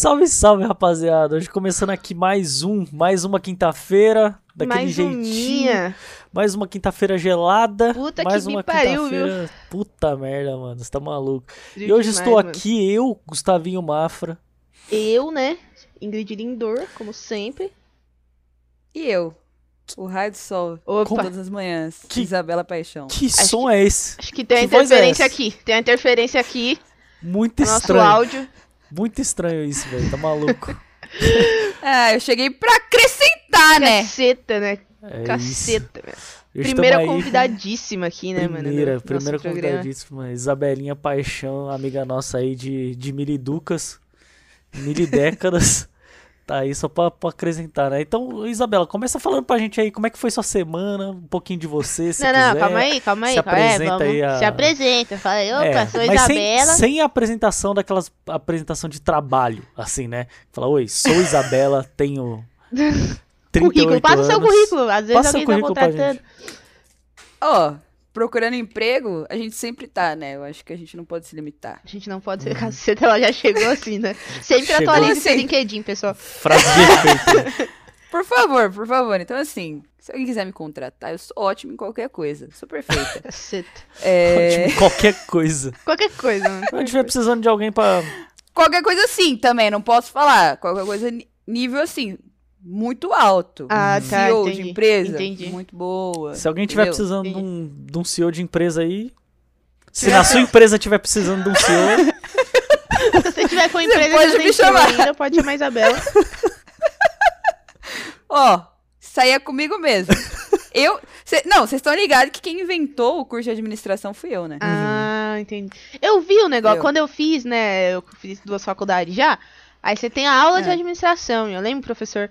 Salve, salve, rapaziada. Hoje começando aqui mais um, mais uma quinta-feira, daquele Mais jeitinho. Mais uma quinta-feira gelada. Puta mais que me uma pariu, quinta-feira. Puta merda, mano. Você tá maluco. E hoje demais, estou mano. aqui, eu, Gustavinho Mafra. Eu, né? Ingrid Lindor, como sempre. E eu, o raio do sol, Opa, todas as manhãs, Que- Isabela Paixão. Que som é esse? acho que tem uma que voz é interferência essa? aqui. Tem uma interferência aqui Muito no nosso estranho. áudio. Muito estranho isso, velho. Tá maluco. Ah, eu cheguei pra acrescentar, né? Caceta, né? É. Caceta, velho. Hoje Primeira aí. convidadíssima aqui, né, mano? Primeira, do primeira programa. convidadíssima. Isabelinha Paixão, amiga nossa aí de, de miliducas, milidécadas. tá aí só pra, pra acrescentar, né? Então, Isabela, começa falando pra gente aí como é que foi sua semana, um pouquinho de você, se Não, quiser. não, calma aí, calma aí. se calma aí, apresenta vamos. aí a- Se apresenta. Fala, opa, É, sou mas sem, Isabela. sem a apresentação daquelas apresentação de trabalho, assim, né? Fala, oi, sou Isabela, tenho 38 Currículo, passa o seu anos. currículo. Às vezes Passa alguém seu tá currículo pra contratando. Ó, procurando emprego, a gente sempre tá, né? Eu acho que a gente não pode se limitar. A gente não pode ser caceta, ela já chegou assim, né? Sempre Chegou atualize seu assim. LinkedIn, pessoal. Frase de. Por favor, por favor. Então, assim, se alguém quiser me contratar, eu sou ótimo em qualquer coisa. Sou perfeita. Caceta. É... Tipo, qualquer coisa. Qualquer coisa, mano. Quando estiver precisando de alguém pra Qualquer coisa assim também, não posso falar. Qualquer coisa nível assim, muito alto. Ah, tá, CEO entendi. de empresa, Entendi. muito boa. Se alguém tiver entendeu? precisando de um, de um CEO de empresa aí. Se na sua empresa tiver precisando de um CEO, Se você tiver com empresa pode que me chamar. ainda, pode chamar a Isabela. Ó, saía comigo mesmo. eu. cê- não, vocês estão ligados que quem inventou o curso de administração fui eu, né? Ah, entendi. Eu vi o negócio, Eu. quando eu fiz, né, eu fiz duas faculdades já, aí você tem a aula de É. administração, eu lembro, professor,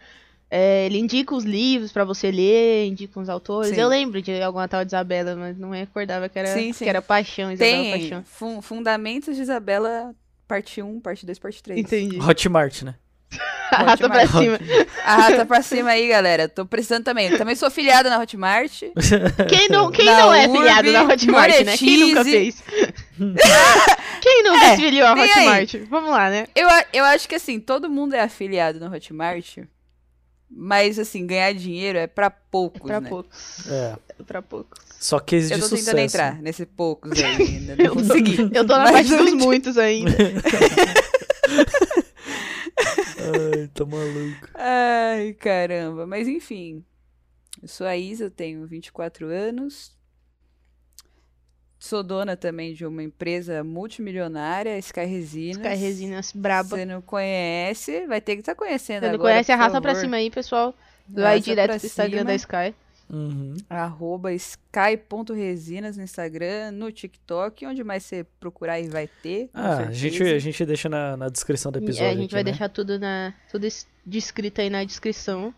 é, ele indica os livros pra você ler, indica os autores, Sim. eu lembro de alguma tal de Isabela, mas não recordava que era, Sim, que sim. era paixão, Isabela Tem Paixão. fun- Fundamentos de Isabela, parte 1, parte 2, parte 3. Entendi. Hotmart, né? Arrasta pra Hotmart. cima. Arrasta pra cima aí, galera. Tô precisando também. Também sou filiada na Hotmart. Quem não, quem Na não é Urb, filiado na Hotmart, né? Quem nunca fez? quem nunca É, se filiou à tem aí. Hotmart? Vamos lá, né? Eu, a- eu acho que assim, todo mundo é afiliado na Hotmart. Mas assim, ganhar dinheiro é pra poucos, Pra né? poucos. É. Pra poucos. Só case Eu de tô sucesso. tentando entrar nesse poucos aí ainda. Não Eu tô- consegui. Eu tô na Mas parte eu dos muitos ainda. Ai, tá maluco. Ai, caramba. Mas enfim. Eu sou a Isa, tenho 24 anos. Sou dona também de uma empresa multimilionária, Sky Resinas. Sky Resinas braba. Você não conhece, vai ter que estar conhecendo Você não agora, conhece, arrasta pra cima aí, pessoal. Vai Arrasta direto pro Instagram da Sky. Uhum. Arroba sky.resinas no Instagram, no TikTok, onde mais você procurar aí vai ter. Ah, a gente, a gente deixa na, na descrição do episódio. É, a gente aqui, vai né? deixar tudo na tudo es- descrito aí na descrição.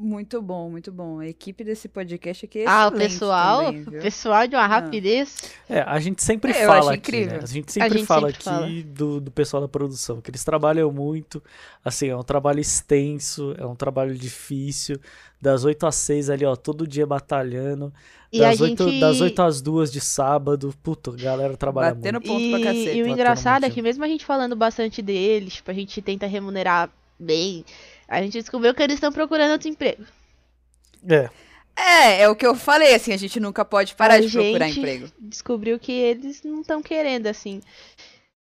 Muito bom, muito bom. A equipe desse podcast aqui é ah, o pessoal, também, o pessoal de uma rapidez. É, a gente sempre É, fala aqui, incrível. né? A gente sempre gente fala sempre aqui Do, do pessoal da produção, que eles trabalham muito, assim, é um trabalho extenso, é um trabalho difícil, das 8 às 6 ali, ó, todo dia batalhando, E a das, 8, gente das 8 às 2 de sábado, puta, a galera trabalha Batendo muito. ponto e, pra cacete. e o engraçado é que mesmo a gente falando bastante deles, tipo, a gente tenta remunerar bem, a gente descobriu que eles estão procurando outro emprego. É, É, é o que eu falei, assim, a gente nunca pode parar A de procurar gente- emprego. Descobriu que eles não estão querendo, assim.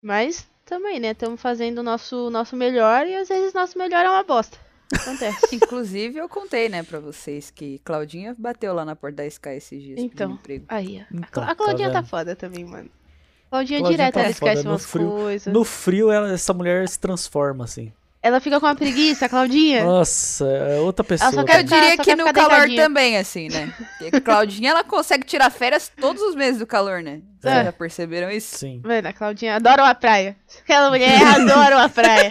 Mas também, né? Estamos fazendo o nosso, nosso melhor e às vezes nosso melhor é uma bosta. Acontece. Inclusive, eu contei, né, pra vocês que Claudinha bateu lá na porta da Sky esses dias Então. emprego. Aí, ó. Então, a Claudinha tá tá, foda também, mano. Claudinha, Claudinha direto, tá ela esquece no umas frio- coisas. no frio ela- essa mulher se transforma, assim. Ela fica com uma preguiça, a Claudinha. Nossa, é outra pessoa. só Eu quer diria que no calor deitadinha. também, assim, né? Porque Claudinha, ela consegue tirar férias todos os meses do calor, né? Vocês É. já perceberam isso? Sim. Mano, a Claudinha adora uma praia. Aquela mulher adora uma praia.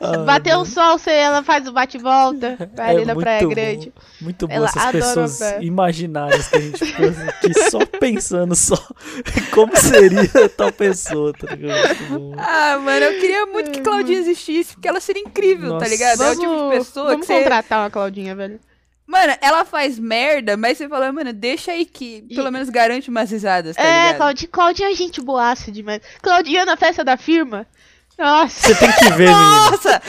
Ah, Bateu um sol, você- ela faz o bate-volta. Vai ali na muito Praia bom, Grande. Muito bom Ela essas adora pessoas imaginárias que a gente ficou aqui só pensando só como seria tal pessoa, tá ligado? Muito bom. Ah, mano, eu queria muito que Claudinha existisse, porque ela seria incrível, Nossa. tá ligado? é o tipo de pessoa vamos que você... contratar uma Claudinha, velho. Mano, ela faz merda, mas você fala, mano, deixa aí que pelo menos garante umas risadas, tá é, ligado? Claudinha, Claudinha é gente boaça demais. Claudinha na festa da firma. Nossa! Você tem que ver, menino. Nossa!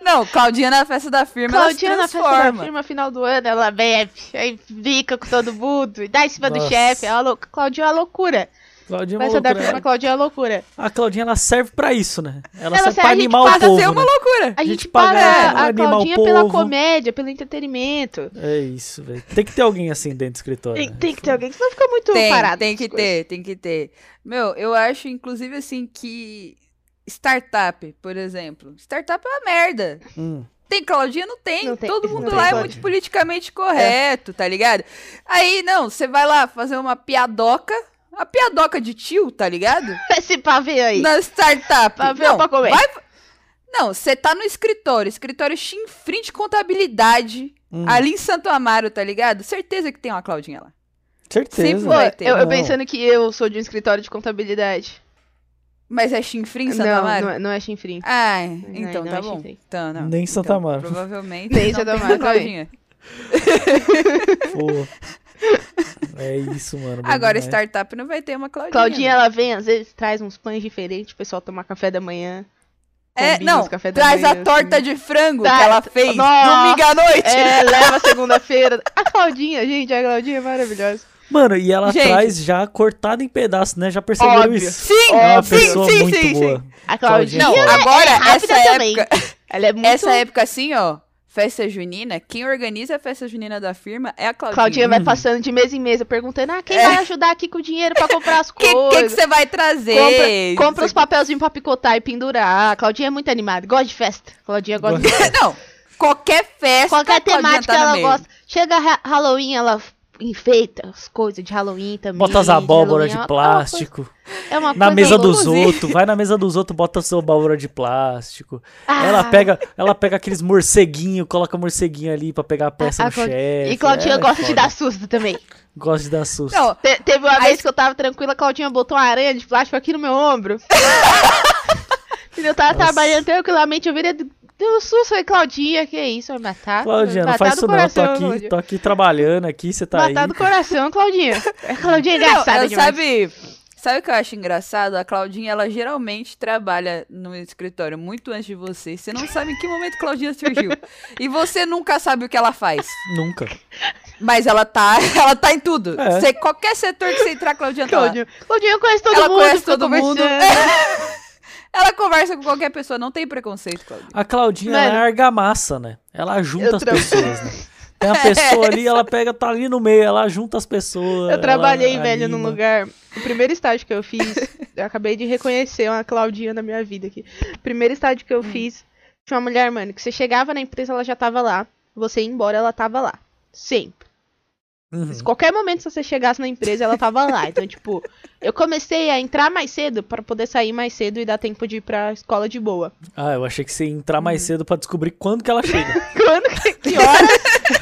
Não, Claudinha na festa da firma, Claudinha ela na festa da firma, final do ano, ela bebe, aí fica com todo mundo, e dá em cima do Nossa. chefe. é uma lou- Claudinha é uma loucura. Claudinha é uma Festa da loucura. firma, Claudinha é uma loucura. A Claudinha, ela serve pra isso, né? Ela, Ela serve pra a gente animar o povo, ser uma né? loucura. A gente gente paga a o Claudinha pela comédia, pelo entretenimento. É isso, velho. Tem que ter alguém assim dentro do escritório. Tem, né? tem que ter alguém, senão fica muito Tem, parado. tem que coisas. ter, tem que ter. Meu, eu acho, inclusive, assim, que startup, por exemplo. Startup é uma merda. Hum. Tem Claudinha? Não tem. Não tem, Todo mundo tem lá é Claudinha. muito politicamente correto, tá ligado? Aí, não, você vai lá fazer uma piadoca. A piadoca de tio, tá ligado? Esse pavê aí. Na startup. Pra ver não, pra comer? vai- Não, você tá no escritório, escritório chinfrim de contabilidade, Hum. ali em Santo Amaro, tá ligado? Certeza que tem uma Claudinha lá. Certeza. Sempre vai ter. eu, eu pensando que eu sou de um escritório de contabilidade. Mas é chinfrim em Santo não, Amaro? não, é- não é chinfrim. Ah, então não tá é bom. chifre. Então, não. Nem em Santa Então, Amaro. Provavelmente. Nem Santa Amaro Claudinha. Pô. É isso, mano. Agora, demais. startup não vai ter uma Claudinha. Claudinha, ela vem, às vezes traz uns pães diferentes, o pessoal tomar café da manhã. É, não, os café da traz manhã, a torta assim. de frango Tá, que ela fez nossa, domingo à noite. É, leva segunda-feira. A Claudinha, gente, a Claudinha é maravilhosa. Mano, e ela Gente. traz já cortada em pedaços, né? Já perceberam Óbvio. isso? Sim, É uma sim, pessoa sim, muito sim, boa. sim. A Claudinha é Não, foda. agora, é essa também. época, ela é muito... essa época assim, ó, festa junina, quem organiza a festa junina da firma é a Claudinha. Claudinha vai Uhum. passando de mesa em mesa, perguntando, ah, quem É. vai ajudar aqui com o dinheiro pra comprar as O que, coisas? que, que você vai trazer? Compra, compra os papelzinhos pra picotar e pendurar. A Claudinha é muito animada, gosta de festa. Claudinha gosta de aqui- Não, qualquer festa, Qualquer Claudinha temática tá ela meio. gosta. Chega ha- Halloween, ela enfeita as coisas de Halloween também. Bota as abóboras Halloween de é uma- plástico. É uma Na coisa mesa dos outros. Vai na mesa dos outros, bota a sua abóbora de plástico. Ah, Ela pega, ela pega aqueles morceguinhos, coloca morceguinho ali pra pegar a peça a do Clau- chefe. E Claudinha É, gosta de foda. dar susto também. Gosta de dar susto. Não, Te- teve uma Aí- vez que eu tava tranquila, a Claudinha botou uma aranha de plástico aqui no meu ombro. eu tava Nossa. trabalhando tranquilamente, eu virei. Deu um susto, falei, Claudinha, que isso? Vai matar? Claudinha, não matar faz do isso não. Tô coração, aqui, Claudinha. tô aqui trabalhando aqui, você tá aí. Matar do coração, Claudinha. É Claudinha é Não, engraçada ela demais. sabe, sabe o que eu acho engraçado? A Claudinha, ela geralmente trabalha no escritório muito antes de você. Você não sabe em que momento Claudinha surgiu. e você nunca sabe o que ela faz. Nunca. Mas ela tá, ela tá em tudo. É. Você, qualquer setor que você entrar, Claudinha tá lá. Claudinha. Claudinha conhece todo Ela mundo. conhece fica todo mundo. Ela conversa com qualquer pessoa, não tem preconceito, Claudinha. A Claudinha ela Mano. é argamassa, né? Ela junta as pessoas, né? Tem a pessoa ali, ela pega, tá ali no meio, ela junta as pessoas. Eu trabalhei, velho, num anima. lugar. O primeiro estágio que eu fiz, eu acabei de reconhecer uma Claudinha na minha vida aqui. O primeiro estágio que eu fiz, tinha uma mulher, mano, que você chegava na empresa, ela já tava lá. Você ia embora, ela tava lá. Sempre. Uhum. Qualquer momento, se você chegasse na empresa, ela tava lá. Então, tipo, eu comecei a entrar mais cedo pra poder sair mais cedo e dar tempo de ir pra escola de boa. Ah, eu achei que você ia entrar Uhum. mais cedo pra descobrir quando que ela chega. Quando? Que, que horas?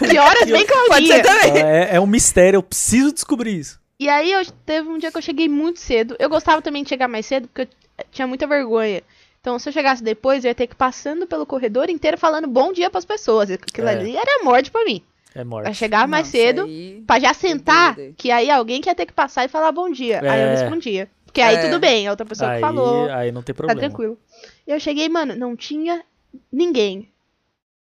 Que horas vem Pode Claudinha? também. Então, é, é um mistério, eu preciso descobrir isso. E aí eu teve um dia que eu cheguei muito cedo. Eu gostava também de chegar mais cedo porque eu tinha muita vergonha. Então, se eu chegasse depois, eu ia ter que ir passando pelo corredor inteiro falando bom dia pras pessoas. Aquilo É. ali era morte pra mim. É morte. chegava mais Nossa, cedo aí- pra já sentar, doido. que aí alguém que ia ter que passar e falar bom dia. Aí eu É. respondia. Porque aí É. tudo bem, a outra pessoa Aí, que falou, aí não tem tá problema. tranquilo. E eu cheguei, mano, não tinha ninguém.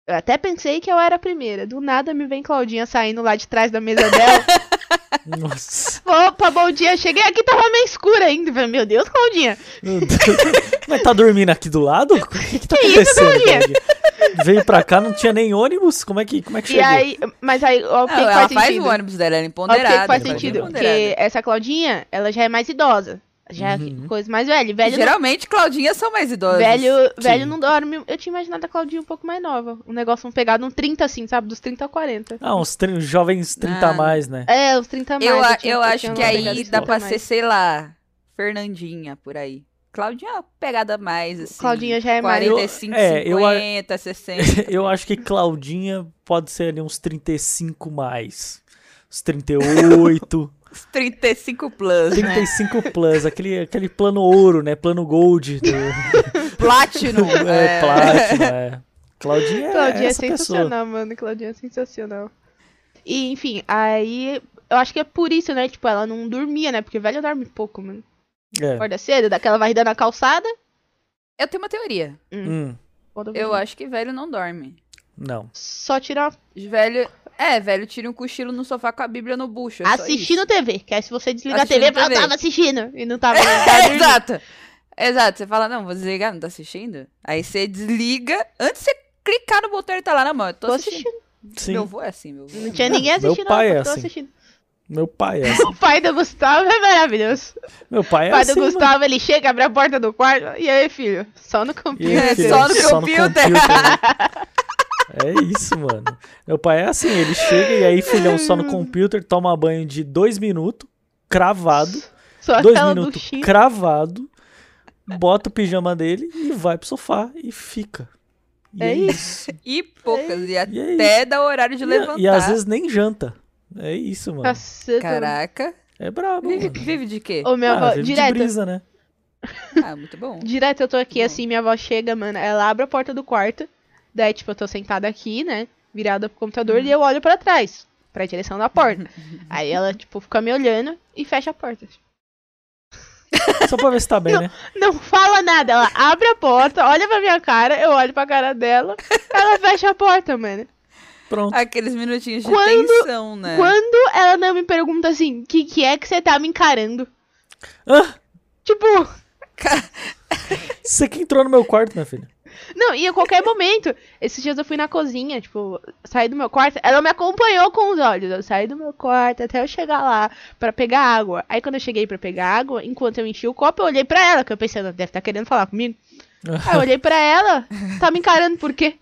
Eu até pensei que eu era a primeira. Do nada me vem Claudinha saindo lá de trás da mesa dela. Nossa. Opa, bom dia. Cheguei aqui, tava meio escuro ainda. Meu Deus, Claudinha. Meu Deus. Mas tá dormindo aqui do lado? O que que tá Que isso, acontecendo? Claudinha? Claudinha? Veio pra cá, não tinha nem ônibus? Como é que, como é que E chegou? aí, mas aí, ó, o que, Não, que ela faz faz sentido? o ônibus dela, ela é Ó, o que, empoderada. que faz sentido? empoderada. Porque essa Claudinha, ela já é mais idosa. Já é Uhum. coisa mais velha. Velho, não- Geralmente, Claudinhas são mais idosas. velho, Sim. velho não dorme. Eu tinha imaginado a Claudinha um pouco mais nova. Um negócio um pegado, um 30 assim, sabe? Dos 30 a 40. Ah, uns tri- jovens 30 a Ah, mais, né? É, os 30 a mais. Eu, a- tinha- eu acho que aí dá 30 pra mais. ser, sei lá, Fernandinha por aí. Claudinha é uma pegada mais, assim. Claudinha já é mais- 45, Eu- é, eu a- 50, 60. Eu acho que Claudinha pode ser ali uns 35 mais. Uns 38. 35 plus, né? 35 plus, aquele, aquele plano ouro, né? Plano gold. Do, Platinum. é, Platinum, é. Claudinha é Claudinha é essa pessoa. sensacional, mano. Claudinha é sensacional. E, enfim, aí. Eu acho que é por isso, né? Tipo, ela não dormia, né? Porque velho dorme pouco, mano. É. Acorda cedo, dá aquela varrida na calçada. Eu tenho uma teoria. Hum, pra Eu acho que velho não dorme. Não. Só tirar Velho. É, velho, tira um cochilo no sofá com a Bíblia no bucho. é só assistindo. TV. Que aí se você desligar Assistindo a TV, eu TV. tava assistindo. E não tava. É, exato. Exato. Você fala, não, vou desligar, não tá assistindo? Aí você desliga. Antes de você clicar no botão, ele tá lá na mão. Eu tô, Tô assistindo. assistindo. Sim, Meu avô é assim, meu avô. Não tinha ninguém Meu assistindo, pai não. é eu tô assim. assistindo. meu pai é assim. O pai do Gustavo é maravilhoso. Meu pai O é pai assim, do mano. Gustavo, ele chega, abre a porta do quarto. E aí, filho? Só no computador. aí, É, filho? só no computer. né? É isso, mano. Meu pai é assim, ele chega e aí, filhão, só no computer, toma banho de dois minutos, cravado, Só dois aquela minutos duchinha. cravado, bota o pijama dele e vai pro sofá e fica. E É isso. E poucas. E E é até dá o horário de E, levantar. e às vezes nem janta. É isso, mano. Caceta. Caraca. É brabo. Vive, mano. vive de quê? Ô, minha Ah, avó, vive de direto. brisa, né? Ah, muito bom. Direto eu tô aqui Bom. assim, minha avó chega, mano. Ela abre a porta do quarto. Daí, tipo, eu tô sentada aqui, né? Virada pro computador e eu olho pra trás. Pra direção da porta. Aí ela, tipo, fica me olhando e fecha a porta. Só pra ver se tá bem, né? Não fala nada. Ela abre a porta, olha pra minha cara, eu olho pra cara dela. Ela fecha a porta, mano. Pronto. Aqueles minutinhos de Quando- tensão, né? Quando ela não me pergunta assim, o que, que é que você tá me encarando? Ah, Tipo, você que entrou no meu quarto, minha filha. Não, e a qualquer momento. Esses dias eu fui na cozinha, tipo, saí do meu quarto. Ela me acompanhou com os olhos. Eu saí do meu quarto até eu chegar lá pra pegar água. Aí quando eu cheguei pra pegar água, enquanto eu enchi o copo, eu olhei pra ela, que eu pensei, ela deve estar querendo falar comigo. Aí eu olhei pra ela, tá me encarando por quê?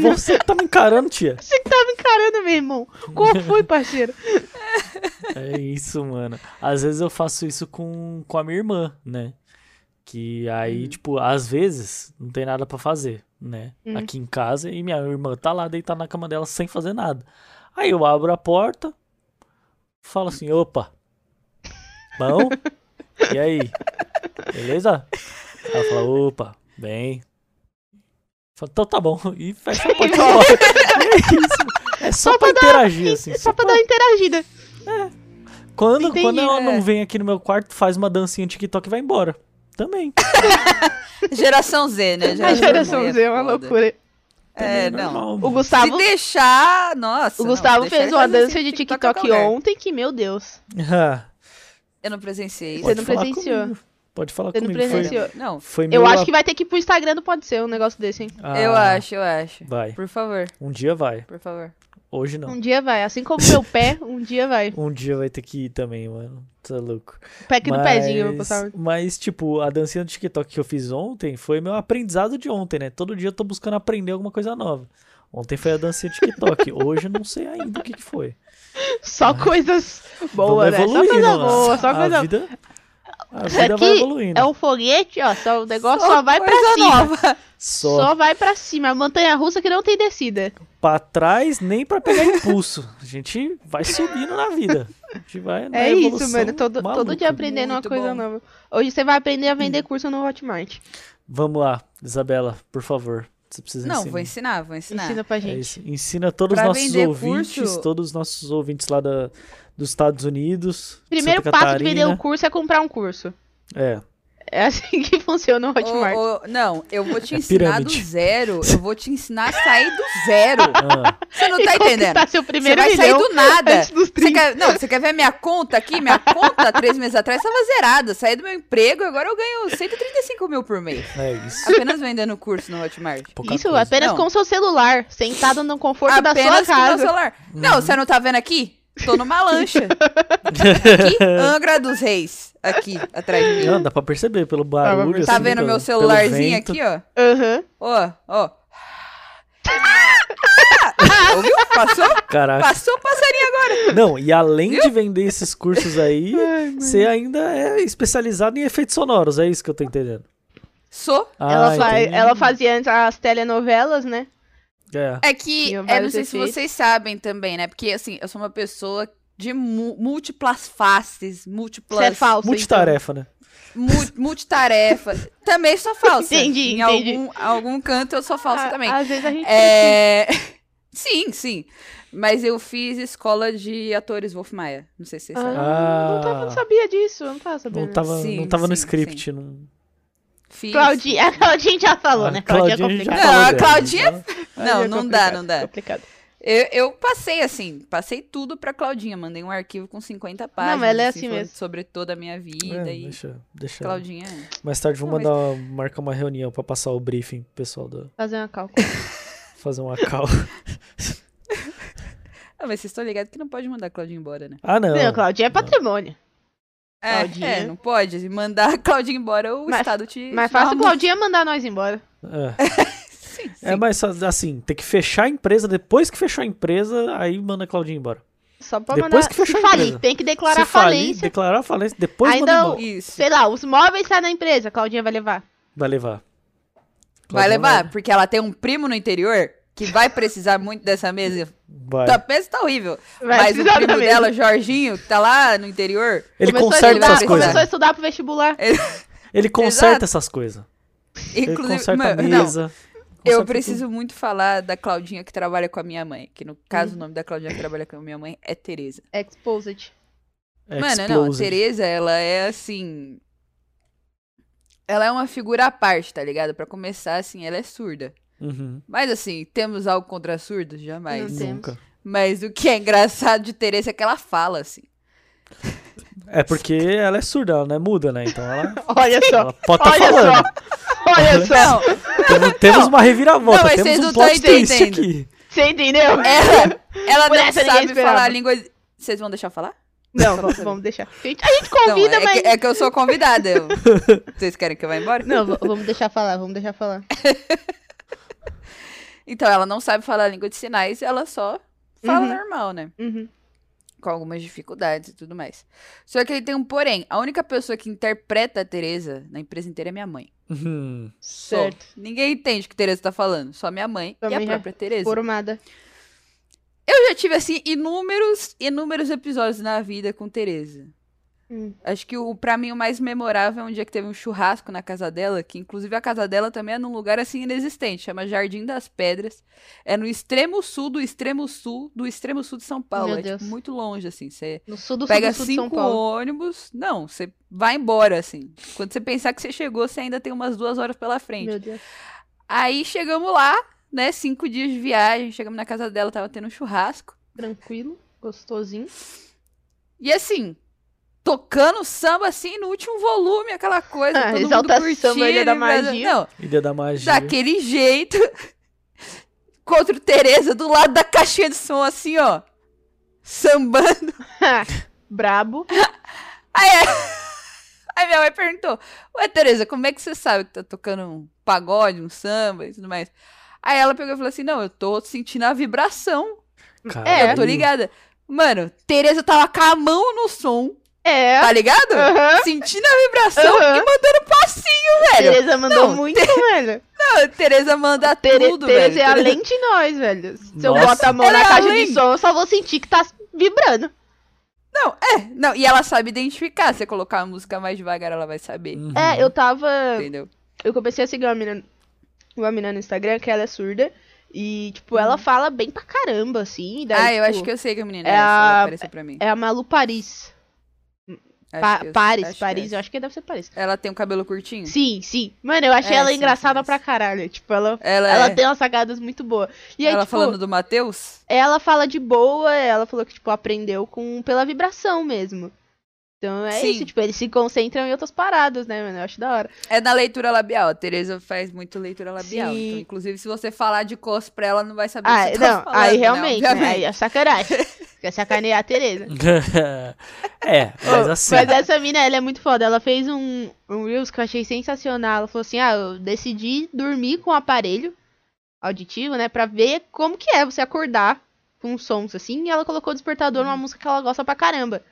Você que tá me encarando, tia. Você que tá me encarando, meu irmão. Qual foi, parceiro? É isso, mano. Às vezes eu faço isso com, com a minha irmã, né? Que aí, tipo, às vezes não tem nada pra fazer, né? Hum. Aqui em casa e minha irmã tá lá deitada na cama dela sem fazer nada. Aí eu abro a porta, falo assim: opa, bom? E aí? Beleza? Ela fala: opa, bem. Fala, então tá bom. E fecha a porta. É isso. É só, Só pra pra dar- interagir, assim. Só pra dar uma interagida. Quando, Entendi, quando ela é. não vem aqui no meu quarto, faz uma dancinha TikTok e vai embora. Também. Geração Z, né? A geração é Z é uma foda. loucura. É, Também não. normal, O. Gustavo, Se deixar, nossa. o não, Gustavo deixar fez uma dança de TikTok ontem que, meu Deus. Eu não presenciei. Você não presenciou. comigo. Pode falar Você não comigo. Foi, presenciou. Não, foi Eu acho a- que vai ter que ir pro Instagram do Pode Ser um negócio desse, hein? Ah, eu acho, eu acho. Vai. Por favor, Um dia vai. por favor. Hoje não. Um dia vai. Assim como meu pé, um dia vai. Um dia vai ter que ir também, mano. Tá louco. Pé aqui no pezinho, eu vou Mas, postar. mas, tipo, a dancinha do TikTok que eu fiz ontem foi meu aprendizado de ontem, né? Todo dia eu tô buscando aprender alguma coisa nova. Ontem foi a dancinha do TikTok. Hoje eu não sei ainda o que, que foi. Só coisas boas, né? Só coisa boa, só a coisa vida, a Isso vida vai aqui evoluindo. É um foguete, ó. Só, o negócio só, vai pra cima. nova. Só, Só vai pra cima. A montanha russa que não tem descida. pra trás, nem pra pegar impulso. A gente vai subindo na vida. A gente vai na É isso, evolução mano. Todo, maluca. todo dia aprendendo Muito uma coisa bom. nova. Hoje você vai aprender a vender curso no Hotmart. Vamos lá, Isabela, por favor. Você precisa Não, ensinar. vou ensinar, vou ensinar. Ensina pra É gente. isso. Ensina todos os nossos ouvintes, curso- todos os nossos ouvintes lá da, dos Estados Unidos. Primeiro Santa passo de vender o curso é comprar um curso. É. É assim que funciona o Hotmart. Ô, ô, não, eu vou te É ensinar do pirâmide. zero. Eu vou te ensinar a sair do zero. Ah, Você não E tá entendendo? conquistar seu Você primeiro vai sair do nada. Você 30. quer, não, você quer ver minha conta aqui? Minha conta, três meses atrás, estava zerada. Saí do meu emprego, agora eu ganho 135 mil por mês. é isso. Apenas vendendo curso no Hotmart. Pouca Isso, coisa. apenas Não. com seu celular, sentado no conforto da sua Apenas com meu casa. celular. Uhum. Não, você não tá vendo aqui? Tô numa lancha. Aqui, Angra dos Reis. Aqui, atrás de mim. Não, dá pra perceber pelo barulho. Tá assim, vendo pelo- meu celularzinho aqui, ó? Aham. Ó, ó. Ouviu? Passou? Caraca. Passou o passarinho agora. Não, e além de vender esses cursos aí, você ainda é especializado em efeitos sonoros, é isso que eu tô entendendo. Sou. ela, Ah, faz, entendi. ela fazia antes as telenovelas, né? É. É que, Tinha é, não sei se vocês sabem também, né? Porque, assim, eu sou uma pessoa de múltiplas faces, múltiplas... Você é falso. Multitarefa, né? mu- multitarefa. também sou falsa. Entendi, em entendi. Algum, algum canto eu sou então. falsa Ah, também. Às vezes a gente. É... sim, sim. Mas eu fiz escola de atores Wolf Maia. Não sei se vocês sabem. Ah, não, tava, não sabia disso, eu não tava sabendo. Não tava, Sim, não tava no sim, script. Não... Fiz. Claudinha, a Claudinha já falou, A né? Claudinha é Claudinha já. Não, a dela. Claudinha- Não, é não dá, não dá. Complicado. Eu, eu passei assim, passei tudo pra Claudinha. Mandei um arquivo com 50 páginas. mas ela é assim falando mesmo. Sobre toda a minha vida É, e. deixa, deixa. Claudinha. Mais tarde vou Não, mas- mandar marcar uma reunião pra passar o briefing pro pessoal do, Fazer uma cálculo. fazer uma call. Ah, mas vocês estão ligados que não pode mandar a Claudinha embora, né? Ah, não. Não, Claudinha é patrimônio. É, Claudinha. é, não pode. Mandar a Claudinha embora, o Mas- Estado te. Mas fácil uma Claudinha mandar nós embora. É. Sim, sim. É, mas assim, tem que fechar a empresa. Depois que fechou a empresa, aí manda a Claudinha embora. Só pra Depois mandar. que fechou se a falir, empresa. tem que declarar Se falir, falência. declarar a falência, depois Ainda manda embora. Isso. Sei lá, os móveis saem da empresa, a Claudinha vai levar. Vai levar. Vai Claudinha levar, porque ela tem um primo no interior que vai precisar muito dessa mesa. Vai. A mesa tá horrível. Vai mas o primo dela, Jorginho, que tá lá no interior. Ele a conserta estudar- essas coisas. Começou a estudar pro vestibular. Ele conserta Exato. essas coisas. Ele Inclusive, conserta a mano, não, mesa. Eu preciso muito falar da Claudinha que trabalha com a minha mãe. Que no caso, o nome da Claudinha que trabalha com a minha mãe é Tereza. Exposed. tudo. Mano, não, a. Tereza, ela é assim. Ela é uma figura à parte, tá ligado? Pra começar, assim, ela é surda. Uhum. Mas assim, temos algo contra surdos? Jamais. Não temos. Nunca. Mas o que é engraçado de Tereza é que ela fala, assim. É porque ela é surda, ela não é muda, né? Então ela, Olha só. ela pode estar Olha falando. só. Olha só. Não, Temos, temos uma reviravolta, Não, mas vocês temos um não tão plot twist entendendo. aqui. Você entendeu? ela, ela não sabe falar a língua. Vocês vão deixar eu falar? Não, vamos, vamos deixar. A gente, a gente Não, convida, é, mas. que, é que eu sou convidada. eu- Vocês querem que eu vá embora? Não, vamos deixar falar, vamos deixar falar. Então, ela não sabe falar a língua de sinais, ela só fala Uhum. normal, né? Uhum. Com algumas dificuldades e tudo mais. Só que aí tem um porém. A única pessoa que interpreta a Tereza na empresa inteira é minha mãe. Uhum. Só. Certo. Ninguém entende o que Tereza tá falando. Só minha mãe e a própria Tereza. Formada. Eu já tive, assim, inúmeros, inúmeros episódios na vida com Tereza. Hum. Acho que o, pra mim o mais memorável é um dia que teve um churrasco na casa dela, que inclusive a casa dela também é num lugar assim inexistente, chama Jardim das Pedras. É no extremo sul do extremo sul do extremo sul de São Paulo. Meu é tipo, muito longe, assim. Você No sul do pega sul, do cinco ônibus. Não, você vai embora, assim. Quando você pensar que você chegou, você ainda tem umas duas horas pela frente. Meu Deus. Aí chegamos lá, né? Cinco dias de viagem, chegamos na casa dela, tava tendo um churrasco. Tranquilo, gostosinho. E assim, tocando samba assim no último volume, aquela coisa. Ah, todo exalta mundo samba, curtindo. Ilha da. Magia. Não, Ilha da Magia. daquele jeito. Contra o Tereza, do lado da caixinha de som, assim, ó. Sambando. Brabo. Aí, aí minha mãe perguntou: Ué, Tereza, como é que você sabe que tá tocando um pagode, um samba e tudo mais? Aí ela pegou e falou assim: Não, eu tô sentindo a vibração. É. Eu tô ligada. Mano, Tereza tava com a mão no som, É. tá ligado? Sentindo a vibração Aham. e mandando passinho, velho. Tereza mandou Não, muito, velho. Não, Tereza manda Tere, tudo, Tereza velho. é Tereza- além de nós, velho. Se eu Nossa. boto a mão Ela na é caixa além. de som, eu só vou sentir que tá vibrando. Não, é. Não, e ela sabe identificar. Se você colocar a música mais devagar, ela vai saber. Uhum. É, eu tava. Entendeu? Eu comecei a seguir uma menina, uma menina no Instagram que ela é surda. E, tipo, ela fala bem pra caramba, assim. Daí, Uhum. ah, eu tipo, acho que eu sei que a menina é é essa. Ela a- pra mim. É a Malu Paris. Pa- eu- Paris, acho que Paris, é. eu acho que deve ser Paris. Ela tem um cabelo curtinho? Sim, sim. Mano, eu achei É, ela sim, engraçada sim, pra caralho. Tipo, ela, Ela, ela é... tem umas sagadas muito boas. E aí, ela tipo, falando do Matheus? ela fala de boa, ela falou que, tipo, aprendeu com pela vibração mesmo. Então é Sim. isso, tipo, eles se concentram em outras paradas, né, mano? Eu acho da hora. É na leitura labial. A Tereza faz muito leitura labial. Então, inclusive, se você falar de cos pra ela, não vai saber o Ah, que você tá não, falando, aí né? realmente, né? Aí é sacanagem. Quer sacanear a Tereza. é, mas assim. Mas essa mina, ela é muito foda. Ela fez um, um Reels que eu achei sensacional. Ela falou assim: ah, eu decidi dormir com o aparelho auditivo, né? Pra ver como que é você acordar com sons assim. E ela colocou o despertador numa música que ela gosta pra caramba.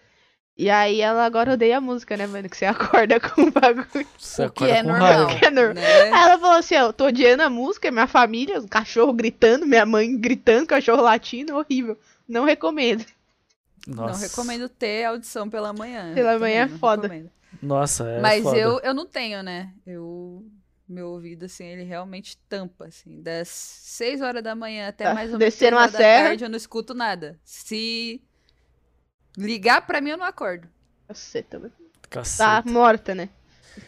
E aí ela agora odeia a música, né, mano? Que você acorda com o bagulho. Você O que acorda é com normal. raiva. Que é normal. né? Aí ela falou assim: ó, eu tô odiando a música, minha família, o cachorro gritando, minha mãe gritando, cachorro latindo, horrível. Não recomendo. Nossa. Não recomendo ter audição pela manhã. Pela manhã é foda. recomendo. Nossa, é Mas foda. eu, eu não tenho, né? Eu. Meu ouvido, assim, ele realmente tampa, assim. Das 6 horas da manhã até Tá, mais ou menos descendo 6 a horas da serra. tarde, eu não escuto nada. Se ligar pra mim, eu não acordo. Cacete. Tá morta, né?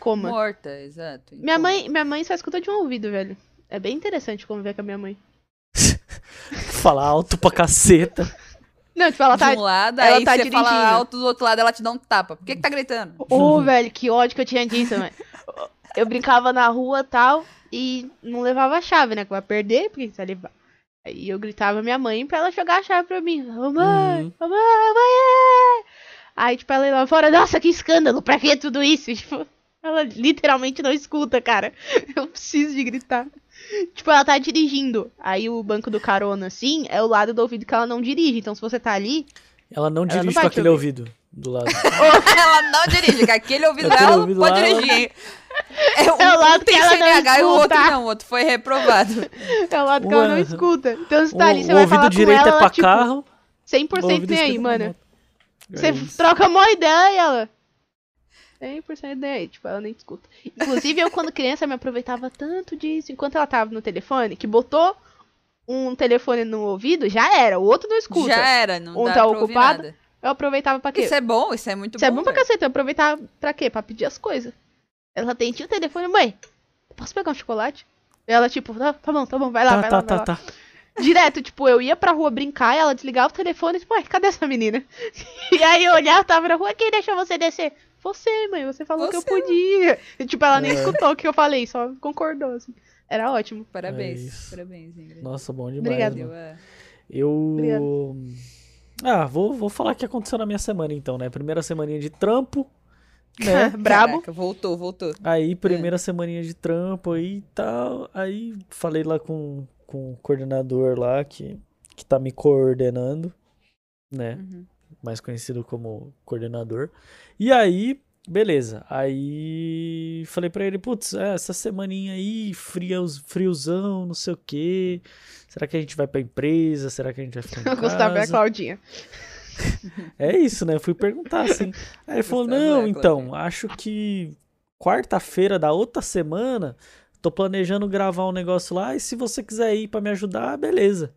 Coma. Morta, exato. Minha coma. mãe, minha mãe só escuta de um ouvido, velho. É bem interessante conviver com a minha mãe. Falar alto pra caceta. Não, tipo, ela tá. De um lado, ela aí tá você dirigindo. fala alto, do outro lado ela te dá um tapa. Por que, que tá gritando? Ô, velho, que ódio que eu tinha disso, mano. Eu brincava na rua e tal, e não levava a chave, né? Que vai perder, porque você vai levar. Aí eu gritava minha mãe pra ela jogar a chave pra mim. Ô, mãe, Uhum. ô, mãe, mãe. Aí, tipo, ela ia lá fora, nossa, que escândalo, pra que tudo isso? Tipo, ela literalmente não escuta, cara. Eu preciso de gritar. Tipo, ela tá dirigindo. Aí o banco do carona, assim, é o lado do ouvido que ela não dirige. Então, se você tá ali, Ela não Ela dirige não com aquele ouvir. ouvido do lado. ela não dirige, que aquele ouvido Aquele dela ouvido não pode lá, ela- dirigir? É, um, É o lado um tem que ela não CNH e o outro escuta. não, o outro foi reprovado. é o lado que ela não Ué. escuta. Então, você tá o ali, você o vai ouvido falar com direito ela, é pra ela, tipo, carro. o 100% ouvido nem aí, é mano. É Você isso. troca uma ideia e ela. 100% nem aí, tipo, ela nem escuta. Inclusive, eu quando criança me aproveitava tanto disso, enquanto ela tava no telefone, que botou um telefone no ouvido, já era, o outro não escuta. Já era, não Um dá tá pra ouvir ocupado, nada. Eu aproveitava pra quê? Isso é bom, isso é muito Isso é bom pra caceta, eu aproveitava pra quê? Pra pedir as coisas. Ela atendia o telefone, mãe, posso pegar um chocolate? E ela, tipo, tá, tá bom, tá bom, vai lá, Tá, vai tá, lá, vai tá, lá. tá. Direto, tipo, eu ia pra rua brincar e ela desligava o telefone e, tipo, ué, cadê essa menina? E aí eu olhava, tava na rua, quem deixou você descer? Você, mãe, você falou que eu Você, podia. E, tipo, ela nem É. escutou o que eu falei, só concordou, assim. Era ótimo. É Parabéns, isso. parabéns, Ingrid. Nossa, bom demais. Mano. Deu a- Eu. Ah, vou, vou falar o que aconteceu na minha semana então, né? Primeira semaninha de trampo, né? Brabo. Caraca, voltou, voltou. Aí, primeira semaninha de trampo aí e tal. Aí falei lá com, com o coordenador lá que, que tá me coordenando, né? Uhum. Mais conhecido como coordenador. E aí, beleza. Aí falei pra ele, putz, é, essa semaninha aí, frios, friozão, não sei o quê. Será que a gente vai pra empresa? Será que a gente vai ficar em Gustavo é a? Claudinha. É isso, né? Fui perguntar assim. Aí ele falou: Não, é, então, acho que quarta-feira da outra semana tô planejando gravar um negócio lá e se você quiser ir pra me ajudar, beleza.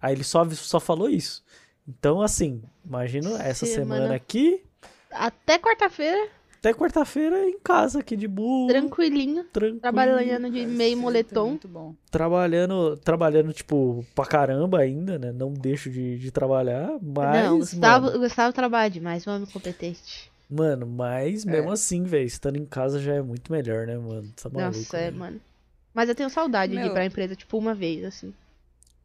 Aí ele só, só falou isso. Então, assim, imagino essa semana, Semana. aqui, Até quarta-feira, até quarta-feira em casa aqui de boa, tranquilinho, tranquilo, trabalhando de meio moletom. Muito bom. trabalhando, trabalhando, tipo, pra caramba ainda, né? Não deixo de, de trabalhar, mas, Não, Gustavo, mano, Gustavo trabalha demais, um homem competente. Mano, mas É. mesmo assim, velho, estando em casa já é muito melhor, né, mano? Tá maluco, Nossa, é, velho. mano. Mas eu tenho saudade de ir Meu. pra empresa, tipo, uma vez, assim.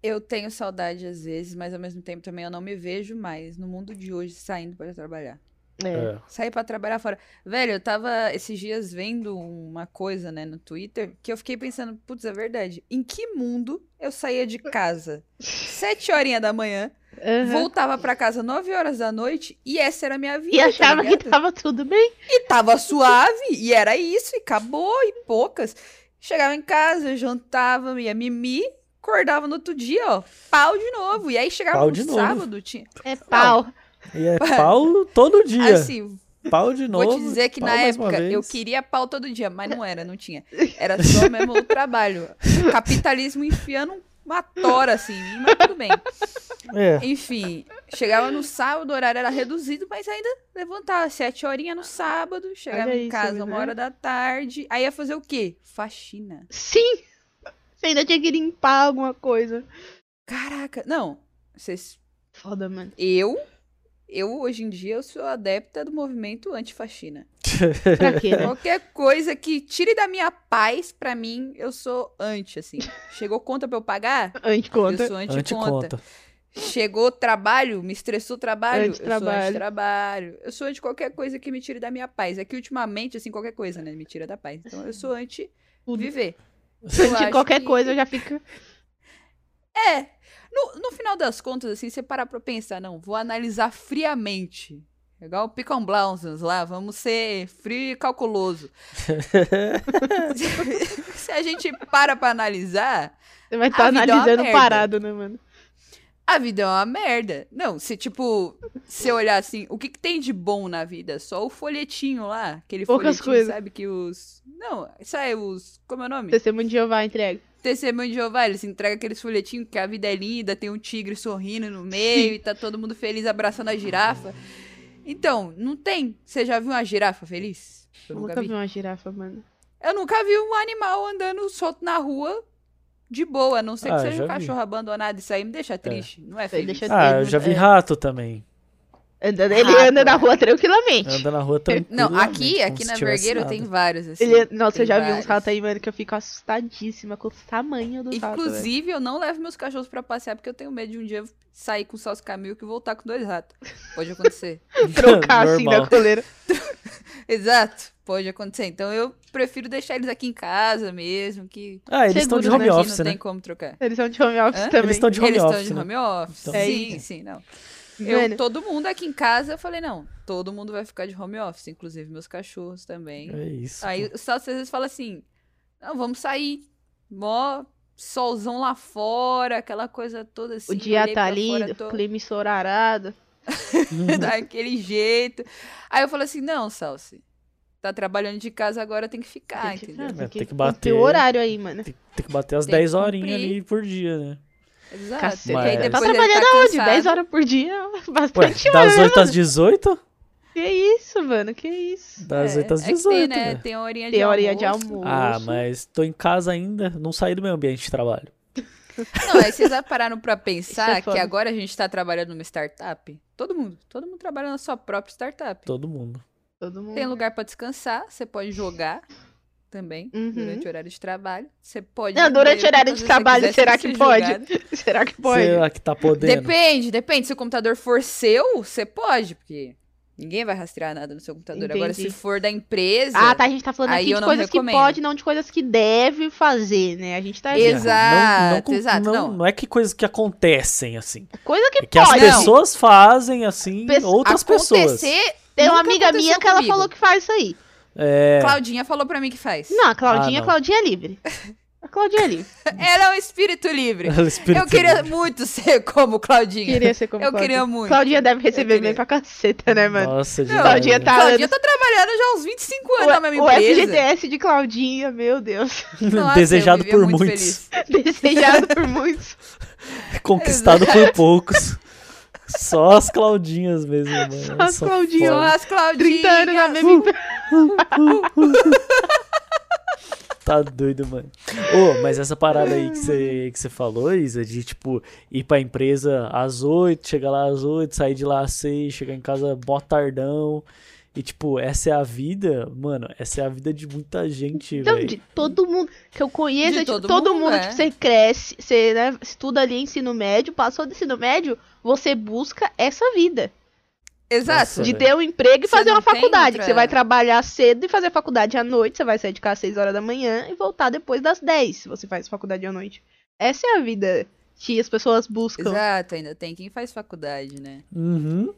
Eu tenho saudade às vezes, mas ao mesmo tempo também eu não me vejo mais no mundo de hoje saindo para trabalhar. É. É. Sair pra trabalhar fora. Velho, eu tava esses dias vendo uma coisa, né, no Twitter, que eu fiquei pensando, putz, é verdade. Em que mundo eu saía de casa sete horinhas da manhã, Aham. voltava pra casa nove horas da noite e essa era a minha vida. E achava tá que tava tudo bem. E tava suave, e era isso, e acabou, e poucas. Chegava em casa, eu jantava, ia mimir, acordava no outro dia, ó, pau de novo. E aí chegava Pau no novo. sábado, tinha. É pau. E é pau todo dia. Assim, pau de novo. vou te dizer que na época eu queria pau todo dia, mas não era, não tinha. Era só mesmo o trabalho. Capitalismo enfiando uma tora assim, mas tudo bem. É. Enfim, chegava no sábado, o horário era reduzido, mas ainda levantava sete horinhas no sábado, chegava Olha em isso, casa uma né? hora da tarde, aí ia fazer o quê? Faxina. Sim! Ainda tinha que limpar alguma coisa. Caraca, não, vocês, Foda, mano. eu, eu hoje em dia eu sou adepta do movimento antifaxina. Pra quê, né? Qualquer coisa que tire da minha paz, pra mim, eu sou anti, assim. Chegou conta pra eu pagar? Anticonta. Eu sou anti-conta. Chegou trabalho, me estressou trabalho, eu sou Antitrabalho. Eu sou anti qualquer coisa que me tire da minha paz. É que ultimamente, assim, qualquer coisa, né, me tira da paz. Então eu sou anti Eu acho qualquer que- coisa já fica. É. No, no final das contas, assim, você parar pra pensar, não, vou analisar friamente. Igual o Picon Blausens lá, vamos ser frio e calculoso. Se a gente para pra analisar, Você vai estar vida é analisando parado, né, mano? A vida é uma merda. Não, se tipo, se olhar assim, o que, que tem de bom na vida? Só o folhetinho lá, aquele Poucas folhetinho, coisas. sabe, que os... Não, isso aí, os... Como é o nome? Testemunho de Jeová entrega. Testemunho de Jeová, eles entregam aqueles folhetinhos que a vida é linda, tem um tigre sorrindo no meio e tá todo mundo feliz abraçando a girafa. Então, não tem. Você já viu uma girafa feliz? Eu nunca vi. vi uma girafa, mano. Eu nunca vi um animal andando solto na rua de boa, a não ser que Ah, seja um vi. cachorro abandonado. Isso aí me deixa triste. Não é Isso aí feliz. deixa- Ah, eu já vi é. rato também. Anda- Ele anda na é. rua tranquilamente. Anda na rua tranquilo. Não, aqui, aqui na Vergueiro tem vários, assim. Ele, nossa, eu já vi uns vários. ratos aí, mano, que eu fico assustadíssima com o tamanho do rato. Inclusive, eu não levo meus cachorros pra passear porque eu tenho medo de um dia sair com o Salso Camilo e voltar com dois ratos. Pode acontecer. Trocar assim na coleira. Exato, pode acontecer. Então eu prefiro deixar eles aqui em casa mesmo, que Ah, eles estão de home office, não né? tem como trocar. Eles são de home office Hã? também. Eles estão de home eles office. estão de né? home office. Então- É sim, isso. sim, não. Eu, Mano, todo mundo aqui em casa, eu falei, não, todo mundo vai ficar de home office, inclusive meus cachorros também. É isso. Aí o Celso às vezes fala assim, não, vamos sair, mó solzão lá fora, aquela coisa toda assim. o dia tá lindo, tô- clima ensolarado. daquele jeito. Aí eu falei assim, não, Salsi, tá trabalhando de casa agora, tem que ficar, Tem que- entendeu? É, tem que cumprir bater. o horário aí, mano. Tem, tem que bater as Tem que 10 horinhas ali por dia, né? Exato. Cacete. E aí Mas- depois Tá trabalhando tá aonde? cansado. 10 horas por dia? Ué, Bastante das hora, né, 8 às 18? Que isso, mano? Que isso? Das É, 8 às é que 18. tem, né? Tem a horinha de Tem horinha almoço. de almoço. Ah, mas tô em casa ainda, não saí do meu ambiente de trabalho. Não, aí vocês já pararam pra pensar é que agora a gente tá trabalhando numa startup? Todo mundo. Todo mundo trabalha na sua própria startup. Todo mundo. Todo mundo. Tem lugar pra descansar, você pode jogar também Uhum. durante o horário de trabalho. Você pode. Não, durante o horário de trabalho, será que ser pode? Será que pode? Será que tá podendo? Depende, depende. Se o computador for seu, você pode, porque ninguém vai rastrear nada no seu computador. Agora, Entendi. se for da empresa. Ah, tá. A gente tá falando aqui de não coisas recomendo. que pode, não de coisas que deve fazer, né? A gente tá. Exato, com- exato, Não, não. não é que coisas que acontecem assim. Coisa que É que as pode. pessoas fazem assim, Pes- outras pessoas. Acontecer. Tem uma amiga minha que ela comigo. falou que faz isso aí. É, Claudinha falou pra mim que faz. Não, a Claudinha, Ah, não. Claudinha é livre. A Claudinha é livre. Ela é um espírito livre. ela espírito Eu queria livre. muito ser como Claudinha. Queria ser como Eu Claudinha. queria muito. Claudinha deve receber bem pra caceta, né, mano? Nossa, Não, demais, Claudinha tá- Claudinha tá trabalhando já há uns 25 anos na O, mesma o empresa. FGTS de Claudinha, meu Deus. Nossa, Desejado por muito muitos. Desejado por muitos. conquistado por poucos. Só as Claudinhas mesmo, mano. Só as Claudinhas. Só as Claudinhas. 30 anos na mesma empresa. Tá doido, mano. Ô, mas essa parada aí que você que você falou, Isa, de tipo, ir pra empresa às 8, chegar lá às 8, sair de lá às 6, chegar em casa mó tardão. E tipo, essa é a vida, mano, essa é a vida de muita gente, Então, velho. de todo mundo que eu conheço, De é, tipo, todo todo, mundo, mundo, é. tipo, você cresce, você né, estuda ali ensino médio, passou do ensino médio, você busca essa vida. Exato. Nossa, de velho. ter um emprego e Você fazer uma faculdade. outra- Você vai trabalhar cedo e fazer faculdade à noite. Você vai sair de casa às 6 horas da manhã e voltar depois das 10, se você faz faculdade à noite. Essa é a vida que as pessoas buscam. Exato, ainda tem quem faz faculdade, né? Uhum.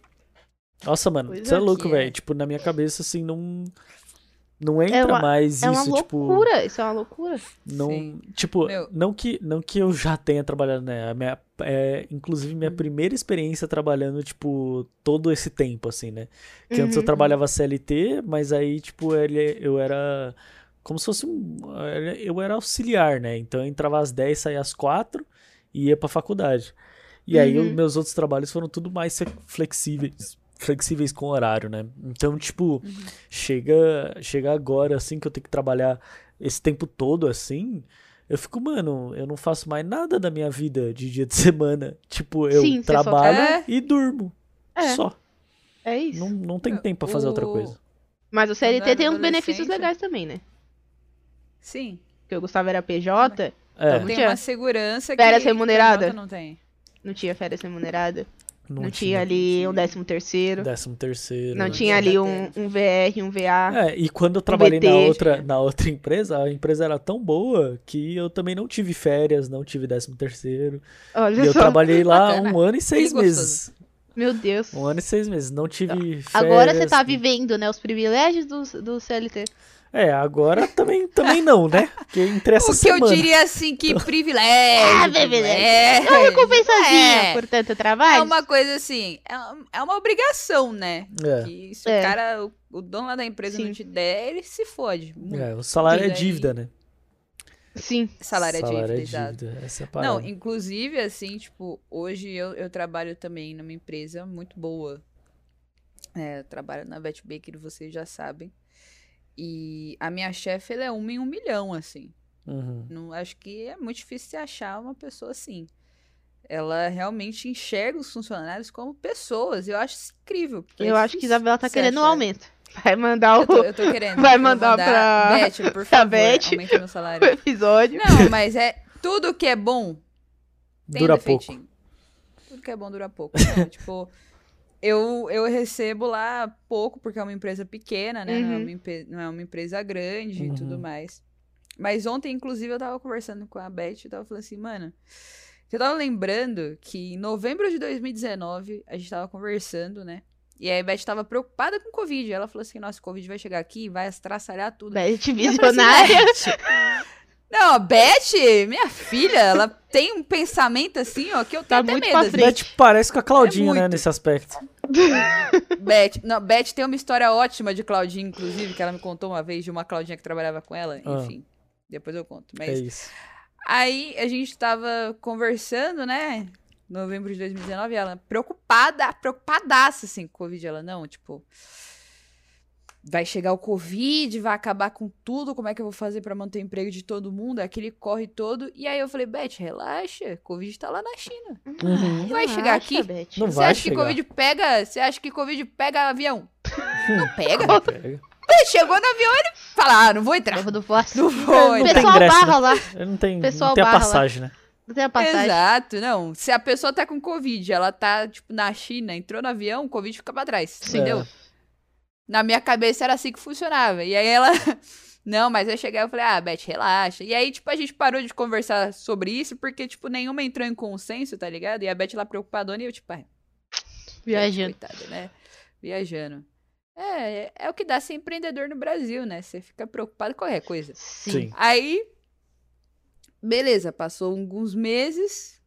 Nossa, mano, Pois você é é. louco, Que é. velho. Tipo, na minha cabeça, assim, não. Não entra uma- mais É uma isso, tipo. loucura, isso é uma loucura. Não, Sim. tipo, Meu. não que não que eu já tenha trabalhado, né? A minha, é, inclusive minha Uhum. primeira experiência trabalhando, tipo, todo esse tempo, assim, né? Que antes eu Uhum. trabalhava CLT, mas aí, tipo, ele, eu era como se fosse um. Eu era auxiliar, né? Então eu entrava às 10, saía às 4 e ia pra faculdade. E aí Uhum. os meus outros trabalhos foram tudo mais flexíveis. Flexíveis com horário, né? Então, tipo, chega, chega agora, assim, que eu tenho que trabalhar esse tempo todo, assim, eu fico, mano, eu não faço mais nada da minha vida de dia de semana. Tipo, eu Sim, trabalho tá- e durmo. É. Só. É isso. Não, não tem tempo pra fazer outra O- coisa. Mas o CLT tem uns benefícios legais também, né? Sim. Porque o Gustavo era PJ, É, Não Tem tinha. uma segurança Férias que remunerada? PJ não tem. não tinha férias remunerada, não, não, tinha, ali um décimo terceiro, Décimo terceiro. não né? tinha ali um, um VR, um VA. É, e quando eu trabalhei na BT, outra, na outra empresa, a empresa era tão boa que eu também não tive férias, não tive décimo terceiro. Olha E eu trabalhei lá Bacana. um ano e seis Que gostoso. meses. Meu Deus. Um ano e seis meses. Não tive férias. Agora você tá vivendo, né, os privilégios do, do CLT. É, agora também, também não, né? Porque entre essa O que semana. eu diria assim, que privilégio. Ah, privilégio. É, É uma recompensazinha É. por tanto é trabalho. uma coisa assim, é uma, é uma obrigação, né? É, Que se É. o cara, o, o dono lá da empresa Sim. não te der, ele se fode. muito. é, o salário é dívida, né? Sim. Salário é salário dívida, é dívida. Essa é Não, inclusive, assim, tipo, hoje eu, eu trabalho também numa empresa muito boa. É, eu trabalho na Bet Baker, vocês já sabem. E a minha chefe, ela é uma em um milhão, assim. Uhum. Não, acho que é muito difícil você achar uma pessoa assim. Ela realmente enxerga os funcionários como pessoas. Eu acho isso incrível. é Eu acho que Isabela tá querendo um aumento. Vai mandar o, Eu tô, eu tô querendo. Vai vou mandar pra- Beth, por favor, Beth. aumenta meu o salário. episódio. Não, mas é tudo que é bom tem Dura defeitinho. Tudo que é bom dura pouco. Não, tipo, eu, eu recebo lá pouco, porque é uma empresa pequena, né? Não, é Uhum. uma, não é uma empresa grande e tudo Uhum. mais. Mas ontem, inclusive, eu tava conversando com a Beth e tava falando assim, mano. Eu tava lembrando que em novembro de 2019, a gente tava conversando, né? E aí a Beth tava preocupada com o Covid. Ela falou assim: nossa, o Covid vai chegar aqui e vai estraçalhar tudo. Beth visionária. "Beth, Não, a Beth, minha filha, ela tem um pensamento assim, ó, que eu tenho Tá até muito medo. pra assim. Beth parece com a Claudinha, né, muito. nesse aspecto. Beth, não, Beth tem uma história ótima de Claudinha, inclusive, que ela me contou uma vez de uma Claudinha que trabalhava com ela. Ah. Enfim, depois eu conto. É Mas isso. aí a gente tava conversando, né? Novembro de 2019, e ela preocupada, preocupadaça, assim, com o Covid. Ela, não, tipo, vai chegar o Covid, vai acabar com tudo, como é que eu vou fazer pra manter o emprego de todo mundo? Aquele corre todo. E aí eu falei, Beth, relaxa, Covid tá lá na China. Uhum. Vai chegar aqui? Beth. Não Você vai acha que chegar. Covid pega? Você acha que Covid pega avião? Não pega? Pega. Chegou no avião, ele fala, ah, não vou entrar. Eu não posso. Não vou O tem entrar. pessoal ingresso, barra lá. Ele não tem, Pessoal não tem a barra lá. passagem, né? Não tem a passagem. Exato, não. Se a pessoa tá com Covid, ela tá, tipo, na China, entrou no avião, o Covid fica pra trás, Sim. entendeu? Na minha cabeça era assim que funcionava. E aí ela. Não, mas eu cheguei e falei, ah, Beth, relaxa. E aí, tipo, a gente parou de conversar sobre isso, porque, tipo, nenhuma entrou em consenso, tá ligado? E a Beth lá preocupadona e eu, tipo, ai, Viajando. Coitada, né? Viajando. É, é, é o que dá ser empreendedor no Brasil, né? Você fica preocupado com qualquer coisa. Sim. Sim. Aí, beleza, passou alguns meses.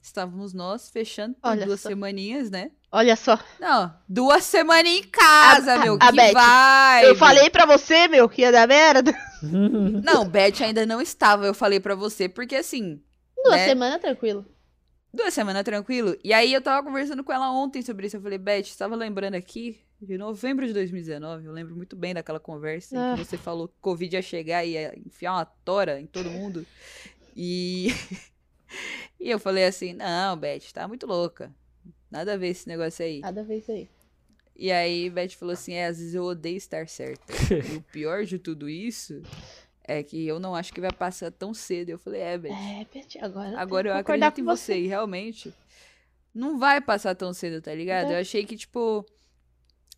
Estávamos nós fechando por Olha duas só. semaninhas, né? Olha só. Não, duas semaninhas em casa, A- meu. a que Beth, vai! Eu falei pra você, meu, que ia dar merda. Não, Beth ainda não estava, eu falei pra você, porque assim. Duas né? semanas, tranquilo. Duas semanas tranquilo. E aí eu tava conversando com ela ontem sobre isso. Eu falei, Beth, você tava lembrando aqui de novembro de 2019. Eu lembro muito bem daquela conversa em Ah. que você falou que Covid ia chegar e ia enfiar uma tora em todo mundo. E. e eu falei assim: não, Beth, tá muito louca. Nada a ver esse negócio aí. Nada a ver isso aí. E aí Beth falou assim: é, às vezes eu odeio estar certa. e o pior de tudo isso é que eu não acho que vai passar tão cedo. Eu falei, é, Beth. É, Beth, agora. Agora eu concordar acredito em com você. E realmente, não vai passar tão cedo, tá ligado? É. Eu achei que, tipo.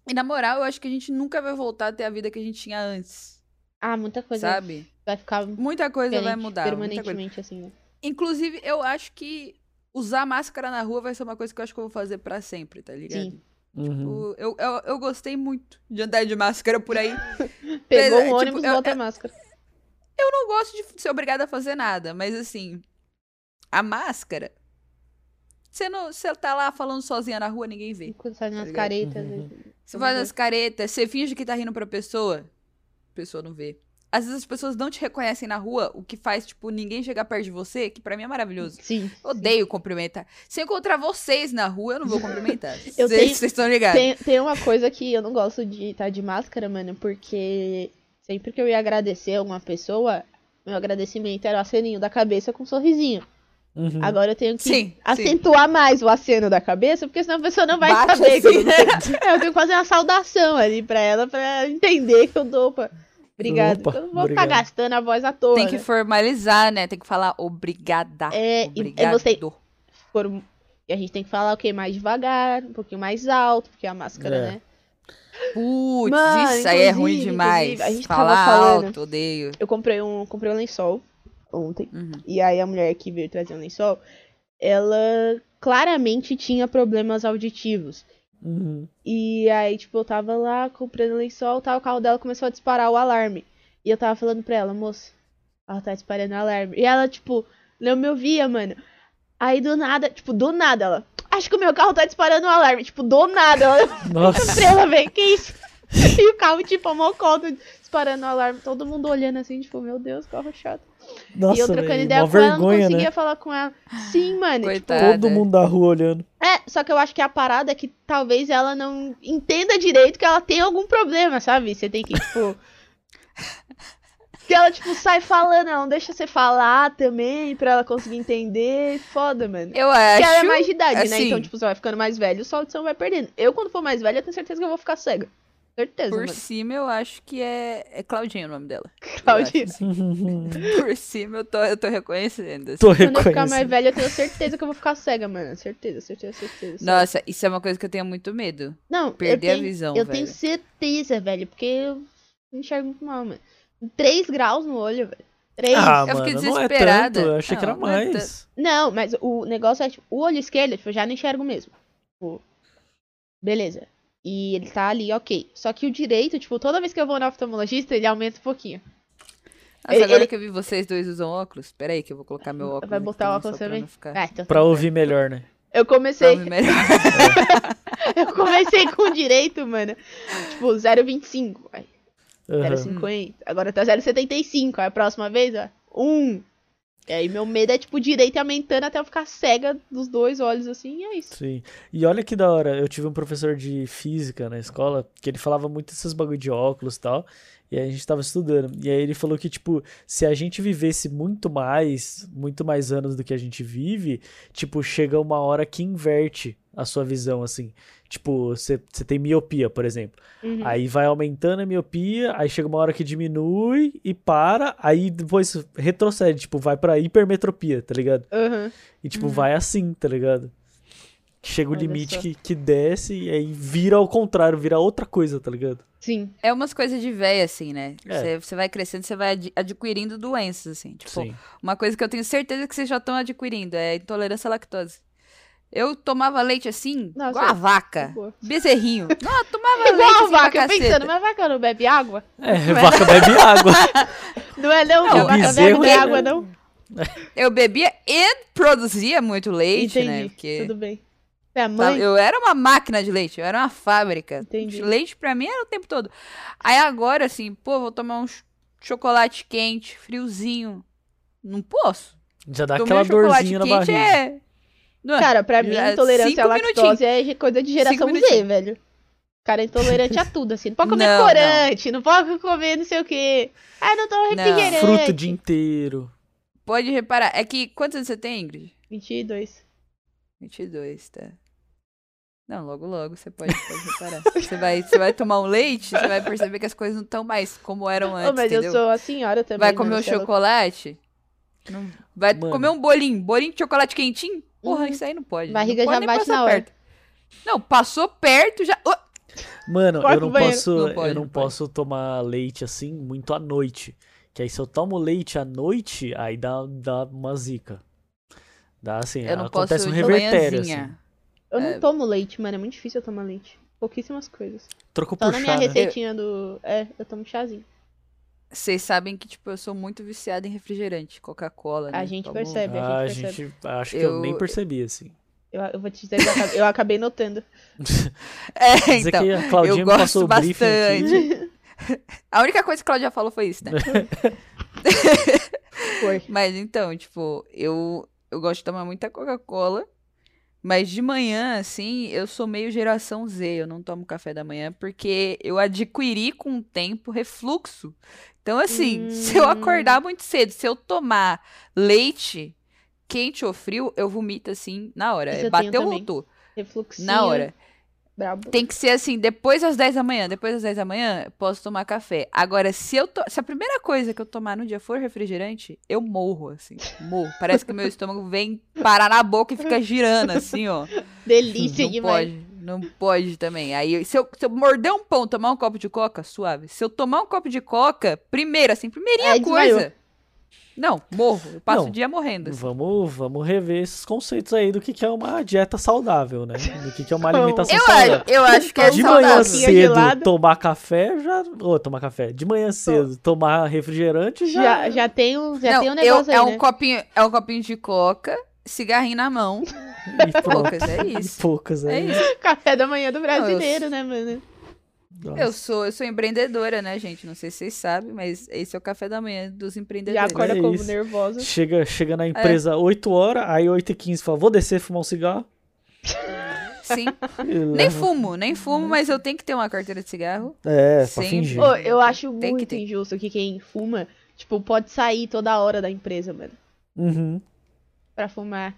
E na moral, eu acho que a gente nunca vai voltar a ter a vida que a gente tinha antes. Ah, muita coisa Sabe? vai ficar Muita coisa vai mudar. Coisa. permanentemente, assim, né? Inclusive, eu acho que usar máscara na rua vai ser uma coisa que eu acho que eu vou fazer pra sempre, tá ligado? Sim. Uhum. O- Eu, eu, eu gostei muito de andar de máscara por aí. Pegou é, um tipo, ônibus e eu- bota a máscara. Eu não gosto de ser obrigada a fazer nada, mas assim, a máscara. Você não, você tá lá falando sozinha na rua, ninguém vê. Quando sai nas ligado? caretas. Uhum. Você faz as caretas, você finge que tá rindo pra pessoa, a pessoa não vê. Às vezes as pessoas não te reconhecem na rua, o que faz, tipo, ninguém chegar perto de você, que pra mim é maravilhoso. Sim. Odeio cumprimentar. Se eu encontrar vocês na rua, eu não vou cumprimentar. Eu Vocês tenho- vocês estão ligados? Tem, tem uma coisa que eu não gosto de estar de máscara, mano, porque sempre que eu ia agradecer alguma pessoa, meu agradecimento era o aceninho da cabeça com um sorrisinho. Uhum. Agora eu tenho que Sim, sim. acentuar mais o aceno da cabeça, porque senão a pessoa não vai Bate saber. que eu, assim. não tenho- É, eu tenho que fazer uma saudação ali pra ela, pra ela entender que eu dou pra. Obrigado. Opa, eu não vou ficar gastando a voz à toa. Tem que né? formalizar, né? Tem que falar obrigada. É, e- Obrigado. é você- For- E a gente tem que falar o que mais devagar, um pouquinho mais alto, porque a máscara, É. né? Putz, isso aí é ruim demais. a gente Falar tava falando- alto, odeio. Eu comprei um, comprei um lençol ontem. Uhum. E aí a mulher que veio trazer o lençol, ela claramente tinha problemas auditivos. Uhum. E aí, tipo, eu tava lá comprando lençol, tal, o carro dela começou a disparar o alarme. E eu tava falando pra ela, moça, ela tá disparando o alarme. E ela, tipo, não me ouvia, mano. Aí do nada, tipo, do nada, ela. Acho que o meu carro tá disparando o alarme. Tipo, do nada. Ela Nossa. pra ela que isso? E o carro, tipo, a mocota disparando o alarme. Todo mundo olhando assim, tipo, meu Deus, carro chato. Nossa, e eu trocando velho, ideia com ela, não vergonha, conseguia né? falar com ela. Sim, mano. Tipo. Todo mundo da rua olhando. é, só que eu acho que a parada é que talvez ela não entenda direito que ela tem algum problema, sabe? Você tem que, tipo. que ela, tipo, sai falando, ela não deixa você falar também pra ela conseguir entender. Foda, mano. Eu acho. Porque ela é mais de idade, né? assim- Então, tipo, você vai ficando mais velho, sua audição vai perdendo. Eu, quando for mais velha, eu tenho certeza que eu vou ficar cega. Certeza, Por mano. cima, eu acho que é, é Claudinha o nome dela. Claudinha. assim. Por cima, eu tô, eu tô reconhecendo. assim. Tô Quando eu ficar mais reconhecendo. velha, eu tenho certeza que eu vou ficar cega, mano. Certeza, certeza, certeza. Nossa, isso é uma coisa que eu tenho muito medo. Não, perder eu a tenho, visão, Eu velho. tenho certeza, velho, porque eu enxergo muito mal, mano. 3 graus no olho, velho. 3. Ah, Eu fiquei mano, não é desesperada. tanto. Eu achei que era Não, não é mais. Não, mas o negócio é, tipo, o olho esquerdo, tipo, eu já não enxergo mesmo. Tipo, beleza. E ele tá ali, ok. Só que o direito, tipo, toda vez que eu vou no oftalmologista, ele aumenta um pouquinho. Nossa, Ele- agora ele- que eu vi vocês dois usam óculos, pera aí que eu vou colocar meu óculos. Vai aqui botar o óculos pra também? não ficar- Ah, então Pra ouvir melhor, né? Eu pra comecei, ouvir melhor. eu comecei com direito, mano. Tipo, 0,25. Aí, Aham. 0,50. Agora tá 0,75. Aí a próxima vez, ó, 1. E aí meu medo é, tipo, direito aumentando até eu ficar cega dos dois olhos, assim, e é isso. Sim. E olha que da hora, eu tive um professor de física na escola que ele falava muito esses bagulho de óculos e tal. E aí a gente tava estudando. E aí ele falou que, tipo, se a gente vivesse muito mais, muito mais anos do que a gente vive, tipo, chega uma hora que inverte a sua visão, assim. Tipo, você tem miopia, por exemplo. Uhum. Aí vai aumentando a miopia, aí chega uma hora que diminui e para, aí depois retrocede, tipo, vai pra hipermetropia, tá ligado? Aham. E, tipo, vai assim, tá ligado? Chega o Olha limite só. que, que desce e aí vira ao contrário, vira outra coisa, tá ligado? Sim. É umas coisas de véia, assim, né? É. Você você vai crescendo, você vai ad- adquirindo doenças, assim. Tipo, Sim. uma coisa que eu tenho certeza que vocês já estão adquirindo é intolerância à lactose. Eu tomava leite assim, Nossa, igual a vaca. boa. Bezerrinho. Não, eu tomava leite Igual a assim vaca, caceta. pensando, mas a vaca não bebe água? É, vaca bebe água. Não é não, Não, que a o vaca bebe é- água, não? Eu bebia e produzia muito leite, Entendi, né? Porque tudo bem. É mãe? Eu era uma máquina de leite, eu era uma fábrica. Entendi. Leite pra mim era o tempo todo. Aí agora, assim, pô, vou tomar um ch- chocolate quente, friozinho. Não posso. Já dá Tomei aquela um dorzinha na barriga. é. Não, Cara, pra mim, é intolerância à lactose é coisa de geração Z, velho. O cara é intolerante a tudo, assim. Não pode comer Não, não. corante, não. pode comer não sei o quê. Ah, não toma Não. refrigerante. Fruto o dia inteiro. Pode reparar. É que quantos anos você tem, Ingrid? 22. 22, tá. Não, logo logo você pode, pode reparar. Você vai, você vai tomar um leite, você vai perceber que as coisas não estão mais como eram antes, Ô, mas entendeu? eu sou a senhora também. Vai comer mano, um é chocolate? Não- Vai Mano. comer um bolinho, bolinho de chocolate quentinho? Porra, Uhum. isso aí não pode. Barriga não pode já nem bate na hora. perto. Não, passou perto, já. Oh! Mano, eu não banheiro. posso, Não pode, eu não não pode. posso tomar leite assim muito à noite. Que aí se eu tomo leite à noite, aí dá, dá uma zica. Dá assim, Eu não acontece posso um revertério assim. Eu não É. tomo leite, mano. É muito difícil eu tomar leite. Pouquíssimas coisas. Troco Só por na minha chá, né? receitinha do. É, eu tomo chazinho. Vocês sabem que, tipo, eu sou muito viciada em refrigerante, Coca-Cola. A né? gente Tomo- percebe. Ah, a gente percebe. gente, acho que eu, Eu- nem percebi, assim. Eu, eu vou te dizer que eu acabei, eu acabei notando. É, Dizer então. que a Claudinha eu gosto bastante. A única coisa que a Claudia falou foi isso, né? Foi. Mas então, tipo, eu, eu gosto de tomar muita Coca-Cola. Mas de manhã, assim, eu sou meio geração Z. Eu não tomo café da manhã porque eu adquiri com o tempo refluxo. Então, assim, se eu Hum. acordar muito cedo, se eu tomar leite quente ou frio, eu vomito assim na hora. Isso É Bateu, voltou. Refluxinho. Na hora. Brabo. Tem que ser assim, depois das 10 da manhã. Depois das 10 da manhã, posso tomar café. Agora, se eu to... se a primeira coisa que eu tomar no dia for refrigerante, eu morro, assim. Morro. Parece que meu estômago vem parar na boca e fica girando, assim, ó. Delícia Não demais. pode. Não pode também. Aí, se eu, se eu morder um pão, tomar um copo de coca, suave. Se eu tomar um copo de coca, primeiro, assim, primeirinha Aí desmaiou. Não, morro. Eu passo Não, o dia morrendo. assim. Vamos, vamos rever esses conceitos aí do que, que é uma dieta saudável, né? Do que, que é uma alimentação Eu, saudável. acho- eu acho que é De saudável. manhã cedo, tomar café, já. Ô, tomar café. De manhã cedo, tomar refrigerante, já. Já, já tem um, já Não, tem um eu- negócio é aí, um né? copinho, é um copinho de coca, cigarrinho na mão. E. Poucas, é E isso. poucas, É aí. isso. Café da manhã do eu- brasileiro, né, mano? Nossa. Eu sou, eu sou empreendedora, né, gente? Não sei se vocês sabem, mas esse é o café da manhã dos Já empreendedores. acorda É como isso. nervosa. Chega, chega É. na empresa 8 horas, aí 8 e 15 fala, vou descer fumar um cigarro. sim. Nem fumo, nem fumo, mas eu tenho que ter uma carteira de cigarro. É, pra Sempre. fingir. Ô, eu acho Tem que muito ter. injusto que quem fuma, tipo, pode sair toda hora da empresa, mano, Uhum. pra fumar.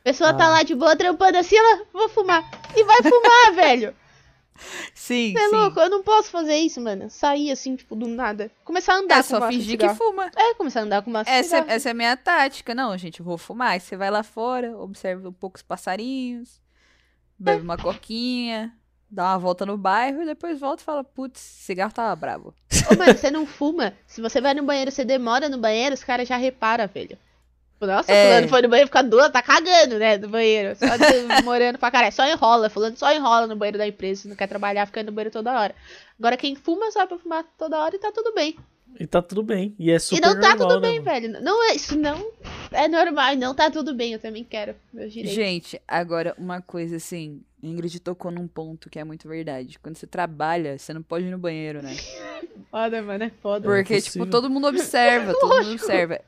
A pessoa tá Ah. lá de boa trampando assim, ela, vou fumar. E vai fumar, velho. Sim, é sim. louco? Eu não posso fazer isso, mano. Sair assim, tipo, do nada. Começar a andar É com só fingir que fuma. É, começar a andar com uma Essa, cigarro. essa é a minha tática. Não, gente, eu vou fumar. Aí você vai lá fora, observa um pouco os passarinhos, bebe uma coquinha, dá uma volta no bairro e depois volta e fala, putz, cigarro tava bravo. Ô, mano, você não fuma. Se você vai no banheiro, você demora no banheiro, os caras já reparam, velho. Tipo, Nossa, É. fulano foi no banheiro ficar duas, tá cagando, né, no banheiro. Só demorando pra caralho. Só enrola, fulano só enrola no banheiro da empresa, não quer trabalhar, fica no banheiro toda hora. Agora quem fuma só pra fumar toda hora e tá tudo bem. E tá tudo bem. E é super e não tá normal, tudo né, bem, mano? velho. Não é, isso não é normal, e não tá tudo bem, eu também quero meus direitos. Gente, agora uma coisa assim, Ingrid tocou num ponto que é muito verdade. Quando você trabalha, você não pode ir no banheiro, né? Foda, mano, é foda. Porque, impossível. tipo, todo mundo observa, todo mundo observa.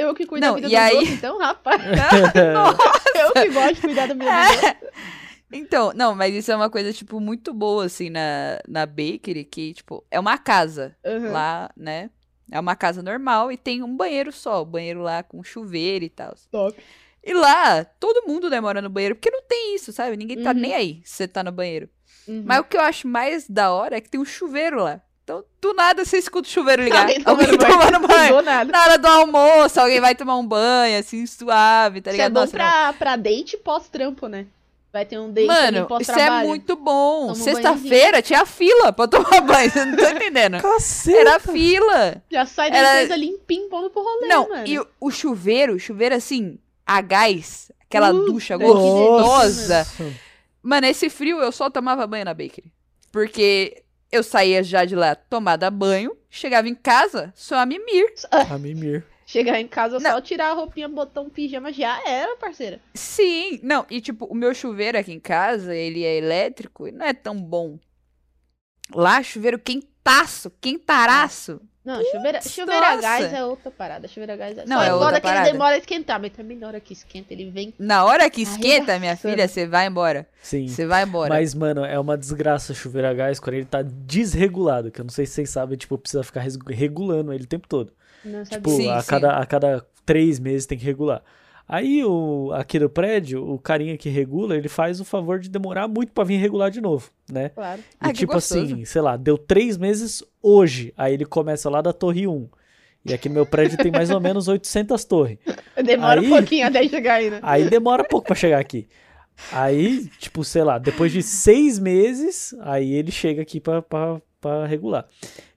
Eu que cuido Não, da vida e dos aí- outros, então, rapaz. É. eu que gosto de cuidar da vida. Então, não, mas isso é uma coisa, tipo, muito boa, assim, na, na Bakery, que, tipo, é uma casa Uhum. lá, né? É uma casa normal e tem um banheiro só, o banheiro lá com chuveiro e tal. Top. E lá, todo mundo demora no banheiro, porque não tem isso, sabe? Ninguém tá Uhum. nem aí se você tá no banheiro. Uhum. Mas o que eu acho mais da hora é que tem um chuveiro lá. Então, do nada, você escuta o chuveiro ligar. Alguém Alguém tomando banho. tomando banho. Na hora do almoço, alguém vai tomar um banho, assim, suave, tá Isso é ligado? bom Nossa, não. pra, pra date pós-trampo, né? Vai ter um date Mano, isso é muito bom. Toma Sexta-feira tinha fila pra tomar banho, você não tá entendendo? Caceta! Era fila. Já sai da Era- empresa limpinho, pondo pro rolê, Não, mano. e o, o chuveiro, o chuveiro assim, a gás, aquela Puta ducha. Nossa. Mano, esse frio eu só tomava banho na bakery. Porque eu saía já de lá tomada banho, chegava em casa, só a mimir. A mimir. Chegar em casa, Não. só tirar a roupinha, botar um pijama, já era, parceira. Sim, não, e tipo, o meu chuveiro aqui em casa, ele é elétrico e não é tão bom. Lá, chuveiro quentaço, quentaraço. Não, chuveira, Putz, chuveiro a gás é outra parada. Chuveiro a gás é Não, só é outra parada. demora a esquentar, mas também na hora que esquenta, ele vem. Na hora que esquenta, minha filha, você vai embora. Sim. Você vai embora. Mas, mano, é uma desgraça chuveiro a gás quando ele tá desregulado. Que eu não sei se vocês sabem, tipo, precisa ficar regulando ele o tempo todo. Não. Tipo, Sim, a, sim. Cada, a cada três meses tem que regular. Aí, o, aqui no prédio, o carinha que regula, ele faz o favor de demorar muito pra vir regular de novo, né? Claro. E Ah, tipo assim, sei lá, deu três meses hoje. Aí ele começa lá da torre 1. E aqui no meu prédio tem mais ou menos 800 torres. Demora Aí- um pouquinho até chegar aí, né? Aí demora pouco pra chegar aqui. Aí, tipo, sei lá, depois de seis meses, aí ele chega aqui pra, pra, pra regular.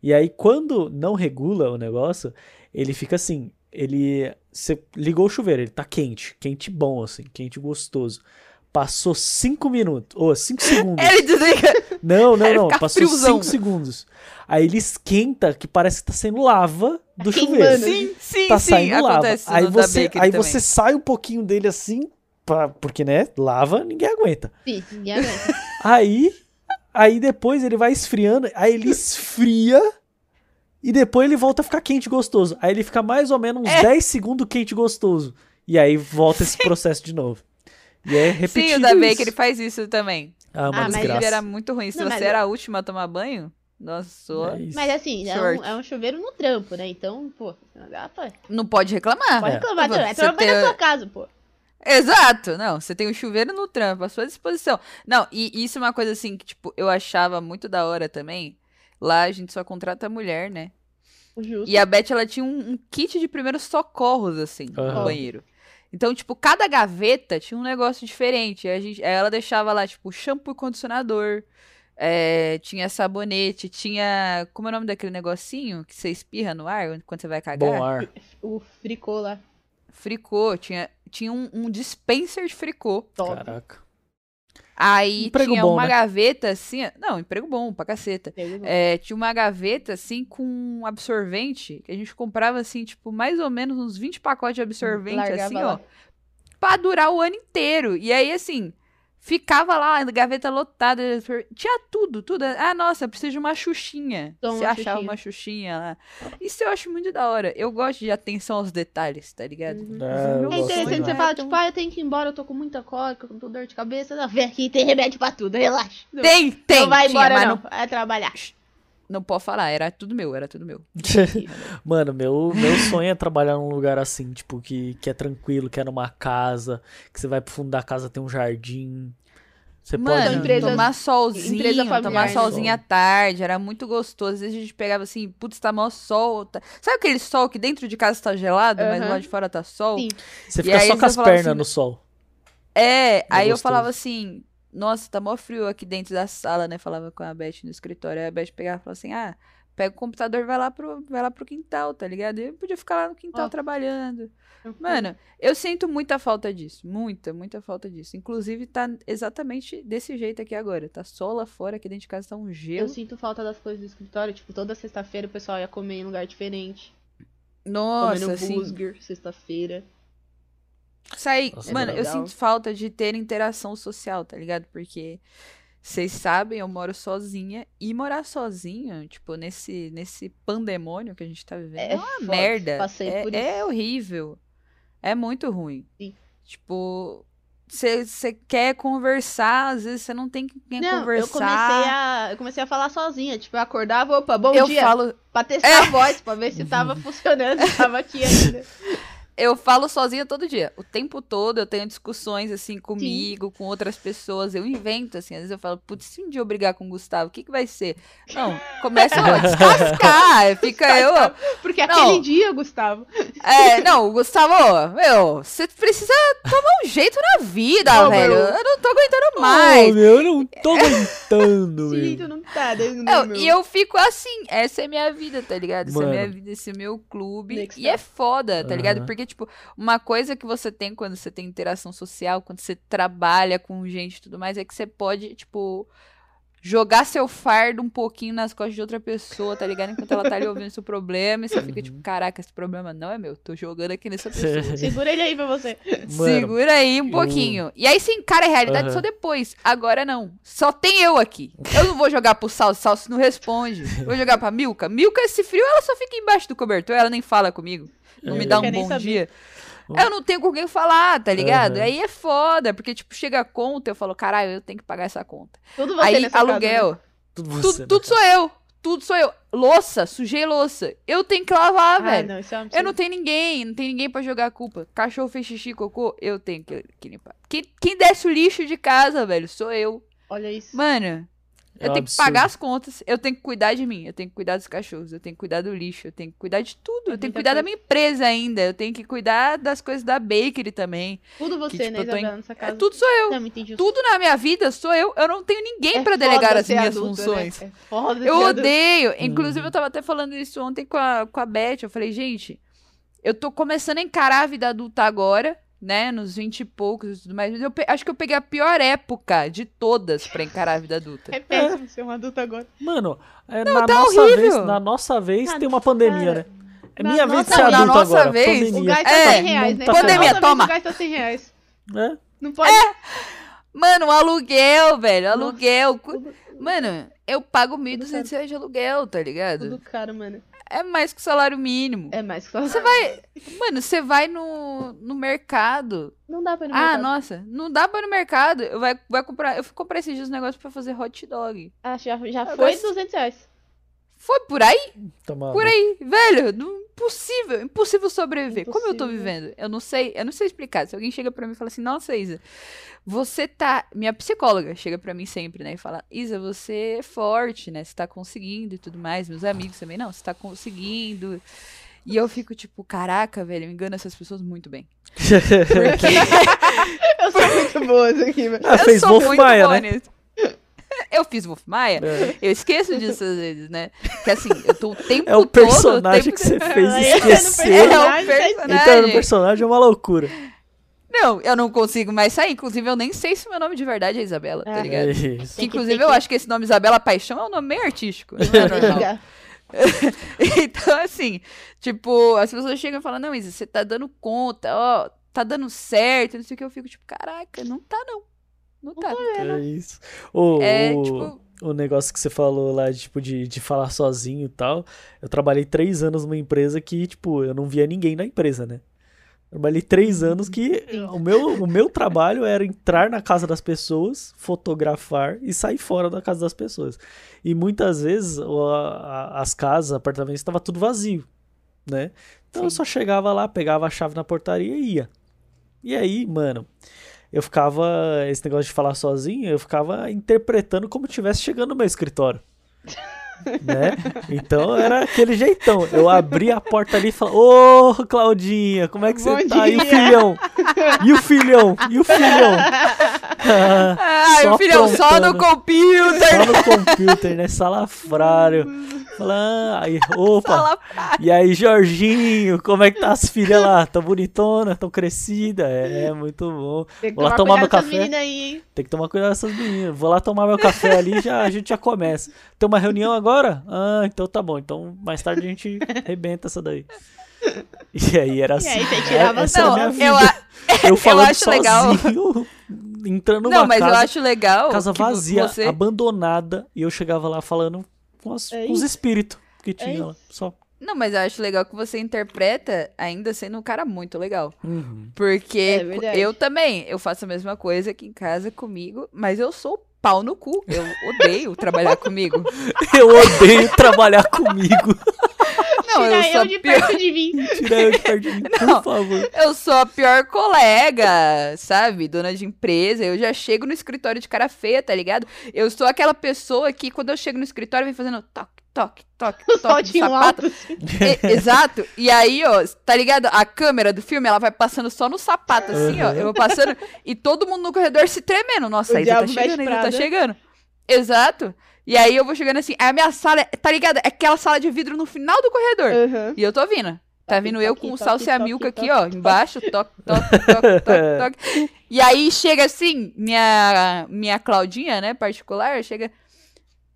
E aí, quando não regula o negócio, ele fica assim. Ele. Você ligou o chuveiro, ele tá quente. Quente bom, assim, quente gostoso. Passou cinco minutos, ou cinco segundos. Ele desliga. Não, não, não. Passou friozão. 5 segundos. Aí ele esquenta, que parece que tá saindo lava do Queimando. chuveiro. Sim, sim, Tá sim. saindo lava. Acontece Aí você, aí também. você sai um pouquinho dele assim, pra- porque, né, lava, ninguém aguenta. Sim, ninguém aguenta. Aí, aí depois ele vai esfriando, aí ele esfria e depois ele volta a ficar quente e gostoso. Aí ele fica mais ou menos uns É. 10 segundos quente e gostoso. E aí volta esse processo de novo. E é repetido Sim, o da isso. Bakery faz isso também. Ah, uma Ah, mas Ele era muito ruim. Se Não, você eu- era a última a tomar banho, nossa, sua- É isso. Mas assim, é um, é um chuveiro no trampo, né? Então, pô, dá pra. não pode reclamar. Pode É. reclamar. É tomar banho tem- na sua casa, pô. Exato, não, você tem o chuveiro no trampo, à sua disposição. Não, e isso é uma coisa assim que, tipo, eu achava muito da hora também. Lá a gente só contrata mulher, né? Justo. E a Beth, ela tinha um, um kit de primeiros socorros, assim, Aham. no banheiro. Então, tipo, cada gaveta tinha um negócio diferente. Aí, a gente, ela deixava lá, tipo, shampoo e condicionador. é, tinha sabonete, tinha. Como é o nome daquele negocinho que você espirra no ar quando você vai cagar? Bom ar. O fricô lá. Fricô, tinha, tinha um, um dispenser de fricô. Top. Caraca. Aí Emprego tinha bom, uma né? gaveta assim. Não, emprego bom pra caceta. Pegou. É, tinha uma gaveta assim com um absorvente que a gente comprava assim, tipo, mais ou menos uns 20 pacotes de absorvente, Largava assim, lá. ó. Pra durar o ano inteiro. E aí, assim, Ficava lá, gaveta lotada. Tinha tudo, tudo. Ah, nossa, preciso de uma xuxinha. Toma Você uma achava xuxinha. uma xuxinha lá. Isso eu acho muito da hora. Eu gosto de atenção aos detalhes, tá ligado? Uhum. É, É gosto interessante você falar, tipo, ah, eu tenho que ir embora, eu tô com muita cólica, com dor de cabeça. Não, vem aqui, tem remédio pra tudo, relaxa. Não, Tem, tem. não vai tinha, embora, não. não. Vai trabalhar. Não pode falar, era tudo meu, era tudo meu. Mano, meu, meu sonho é trabalhar num lugar assim, tipo, que, que é tranquilo, que é numa casa, que você vai pro fundo da casa, tem um jardim. Você Mano, pode. empresa- tomar solzinho, empresa familiar, tomar solzinho à tarde, era muito gostoso. Às vezes a gente pegava assim, putz, tá mó sol. tá- Sabe aquele sol que dentro de casa tá gelado, mas lá de fora tá sol? Sim. Você E fica aí só com as pernas assim, no sol. É, aí eu gostoso. falava assim, nossa, tá mó frio aqui dentro da sala, né? Falava com a Beth no escritório. Aí a Beth pegava e falava assim, ah, pega o computador e vai lá pro, vai lá pro quintal, tá ligado? E eu podia ficar lá no quintal Ó. trabalhando. Mano, eu sinto muita falta disso. Muita, muita falta disso. Inclusive, tá exatamente desse jeito aqui agora. Tá sol lá fora, aqui dentro de casa tá um eu gelo. sinto falta das coisas do escritório. Tipo, toda sexta-feira o pessoal ia comer em lugar diferente. Nossa, comendo assim. burger, sexta-feira. Sair. Nossa, Mano, é eu legal. sinto falta de ter interação social, tá ligado? Porque vocês sabem, eu moro sozinha. E morar sozinha, tipo, nesse, nesse pandemônio que a gente tá vivendo, é, É uma foda, merda. passei é, por é isso. horrível. É muito ruim. Sim. Tipo, você quer conversar, às vezes você não tem com quem Não, conversar. eu comecei a. Eu comecei a falar sozinha. Tipo, eu acordava, opa, bom Eu dia. falo, Pra testar a voz, pra ver se tava funcionando, se tava aqui ainda. Eu falo sozinha todo dia. O tempo todo eu tenho discussões assim comigo, com outras pessoas. Eu invento, assim. Às vezes eu falo, putz, se um dia eu brigar com o Gustavo, o que, que vai ser? Não, começa a descascar. Fica eu. Porque Não. aquele dia, Gustavo. É, não, Gustavo, meu, você precisa tomar um jeito na vida, Ô, velho. meu. Eu não tô aguentando Oh, mais. meu, eu não tô aguentando, meu. jeito não tá, não Não, meu. e eu fico assim, essa é minha vida, tá ligado? Essa é minha vida, esse é meu clube. Next e é step. foda, tá ligado? Aham. Porque, tipo, uma coisa que você tem quando você tem interação social, quando você trabalha com gente e tudo mais, é que você pode, tipo, jogar seu fardo um pouquinho nas costas de outra pessoa, tá ligado? Enquanto ela tá ali ouvindo seu problema, e você fica, tipo, caraca, esse problema não é meu, tô jogando aqui nessa pessoa. Segura ele aí pra você. Mano, Segura aí um eu- pouquinho. E aí você encara a realidade Aham. só depois. Agora não. Só tem eu aqui. Eu não vou jogar pro Salso, Salso não responde. Eu vou jogar pra Milka. Milka, esse frio, ela só fica embaixo do cobertor, ela nem fala comigo. Não É. me dá um bom dia. Eu não tenho com quem falar, tá ligado? Aham. Aí é foda, porque, tipo, chega a conta, eu falo, caralho, eu tenho que pagar essa conta. Tudo você aí, nessa casa, aluguel, né? tudo você, tudo, tudo sou eu. Tudo sou eu. Louça, sujei louça. Eu tenho que lavar, Ah, velho. não, isso é um Eu não tenho ninguém, não tem ninguém pra jogar a culpa. Cachorro fez xixi, cocô, eu tenho que, que limpar. Quem, quem desce o lixo de casa, velho, sou eu. Olha isso. Mano, eu um tenho que absurdo. pagar as contas, eu tenho que cuidar de mim, eu tenho que cuidar dos cachorros, eu tenho que cuidar do lixo, eu tenho que cuidar de tudo, eu tenho que cuidar da coisa. minha empresa ainda, eu tenho que cuidar das coisas da bakery também. Tudo você, tipo, né, eu tô em- Isabela, nessa casa. É, tudo sou eu. Não. Tudo na minha vida sou eu. Eu não tenho ninguém É pra foda delegar as minhas adulto, né? funções. É foda Eu ser adulto. odeio. Inclusive, eu tava até falando isso ontem com a, com a Beth. Eu falei, gente, eu tô começando a encarar a vida adulta agora, né? Nos 20 e poucos e tudo mais. Mas eu acho que eu peguei a pior época de todas pra encarar a vida adulta. É péssimo ser um adulto agora. Mano, é, na, tá nossa horrível. vez, na nossa vez Ah, tem uma pandemia, cara, né? É na minha vez de nossa ser adulto na nossa agora. vez, O pandemia. gás tá É, 100 reais, né? Pandemia, Nossa vez, toma. O gás tá 100 reais. É? Não pode. Mano, o aluguel, velho. Nossa, Aluguel. Tudo, Mano, eu pago Tudo 1.200 reais de aluguel, tá ligado? tudo caro, mano. É mais que o salário mínimo. É mais que só. Você vai. Mano, você vai no, no mercado. Não dá pra ir no Ah, mercado. nossa, não dá pra ir no mercado. Eu vai, vai comprar. Eu fui comprar esses dias um negócio pra fazer hot dog. Ah, já, já Eu foi gosto- 200 reais. Foi por aí? Por aí, velho. Não, impossível, impossível sobreviver. Como eu tô Impossível. vivendo? Eu não sei, eu não sei explicar. Se alguém chega pra mim e fala assim, nossa, Isa, você tá. Minha psicóloga chega pra mim sempre, né? E fala, Isa, você é forte, né? Você tá conseguindo e tudo mais. Meus amigos também, não, você tá conseguindo. E eu fico tipo, caraca, velho, eu engano essas pessoas muito bem. Porque Eu sou muito boa isso aqui, velho. Ah, eu fez sou Wolf muito Maia, boa né? nisso. Eu fiz Wolf Maia. É. Eu esqueço disso às vezes, né? Que assim, eu tô o tempo É o todo. personagem o que você fez esquecer. É o personagem, personagem. Entrar no personagem é uma loucura. Não, eu não consigo mais sair. Inclusive, eu nem sei se meu nome de verdade é Isabela, tá É. É ligado? isso. Tem Que, que- inclusive, tem eu que- acho que esse nome Isabela Paixão é um nome meio artístico. Não é normal. Então, assim, tipo, as pessoas chegam e falam, não, Isa, você tá dando conta, ó, tá dando certo, não sei o que. Eu fico tipo, caraca, não tá não. Não tá. É isso. O, É, o, tipo- o negócio que você falou lá, de, tipo, de, de falar sozinho e tal. Eu trabalhei três anos numa empresa que, tipo, eu não via ninguém na empresa, né? Trabalhei três anos que o meu, o meu trabalho era entrar na casa das pessoas, fotografar e sair fora da casa das pessoas. E muitas vezes o- a- a- as casas, apartamentos, estava tudo vazio, né? Então eu Sim. só chegava lá, pegava a chave na portaria e ia. E aí, mano, eu ficava, esse negócio de falar sozinho, eu ficava interpretando como se estivesse chegando no meu escritório. né? Então era aquele jeitão. Eu abria a porta ali e falava: Ô, Claudinha, como é que Bom você tá? E o dia." filhão? E o filhão? E o filhão? Ah, Ai, o filhão, só no computer. só no computer, né? Salafrário. Aí, opa. E aí, Jorginho, como é que tá as filhas lá? Tão bonitona, tão crescida? É, muito bom. Tem que Vou lá tomar tomar meu cuidado com essas café. meninas aí, hein? Tem que tomar cuidado com essas meninas. Vou lá tomar meu café ali e já, a gente já começa. Tem uma reunião agora? Ah, então tá bom. Então mais tarde a gente arrebenta essa daí. E aí era assim. aí você é- tirava essa era a Não, minha vida. eu, Eu falando acho legal. sozinho, entrando numa não, mas casa, eu acho legal. casa vazia, Você... abandonada, e eu chegava lá falando com, as- É com os espíritos que tinha isso. lá. Só. Não, mas eu acho legal que você interpreta ainda sendo um cara muito legal. Uhum. Porque É eu também, eu faço a mesma coisa aqui em casa comigo, mas eu sou pau no cu. Eu odeio trabalhar comigo. Eu odeio trabalhar comigo. Não, Tira eu sou eu de pior, perto de mim. Tira eu de perto de mim, Não. por favor. eu sou a pior colega, sabe? Dona de empresa. Eu já chego no escritório de cara feia, tá ligado? Eu sou aquela pessoa que quando eu chego no escritório vem fazendo toque, toque, toque, toque do saltinho sapato. alto. assim. E- exato. E aí, ó, tá ligado? A câmera do filme, ela vai passando só no sapato, assim, ó. Uhum. Eu vou passando e todo mundo no corredor se tremendo. Nossa, O a Isa tá chegando, a Isa tá chegando. Exato. E aí eu vou chegando assim. A minha sala, é- tá ligado? É aquela sala de vidro no final do corredor. Aham. E eu tô vindo. Tá Toque, vindo eu toque, com o toque, salsa e a milka aqui, ó, embaixo, toque, toque, toque, toque, toque. E aí chega assim, minha, minha Claudinha, né, particular, chega.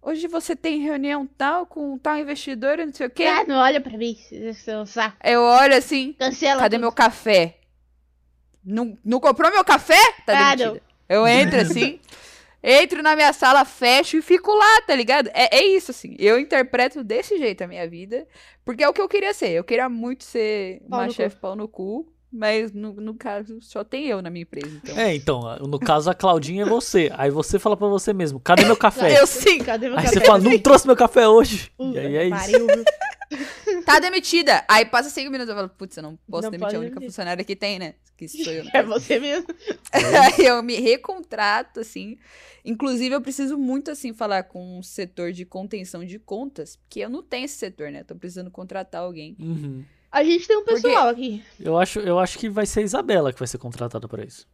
Hoje você tem reunião tal com tal investidor, não sei o quê. Ah, não olha pra mim, seu saco. Eu olho assim, Cancela cadê tudo. meu café? Não, não comprou meu café? Tá Ah. Eu entro assim, entro na minha sala, fecho e fico lá, tá ligado? É, é isso, assim. Eu interpreto desse jeito a minha vida, porque é o que eu queria ser. Eu queria muito ser Pau uma chefe pau no cu, mas no, no caso só tem eu na minha empresa, então. É, então, no caso a Claudinha é você. Aí você fala pra você mesmo, cadê meu café? Eu sim, Cadê meu Aí café? você fala, não trouxe meu café hoje. Puta E aí é isso. pariu, viu? tá demitida. Aí passa cinco minutos eu falo, putz, eu não posso Não demitir a única demitir. funcionária que tem, né? Que sou eu. É você mesmo. Aí eu me recontrato, assim. Inclusive, eu preciso muito, assim, falar com o setor de contenção de contas, porque eu não tenho esse setor, né? Tô precisando contratar alguém. Uhum. A gente tem um Porque- pessoal aqui. Eu acho, eu acho que vai ser a Isabela que vai ser contratada pra isso.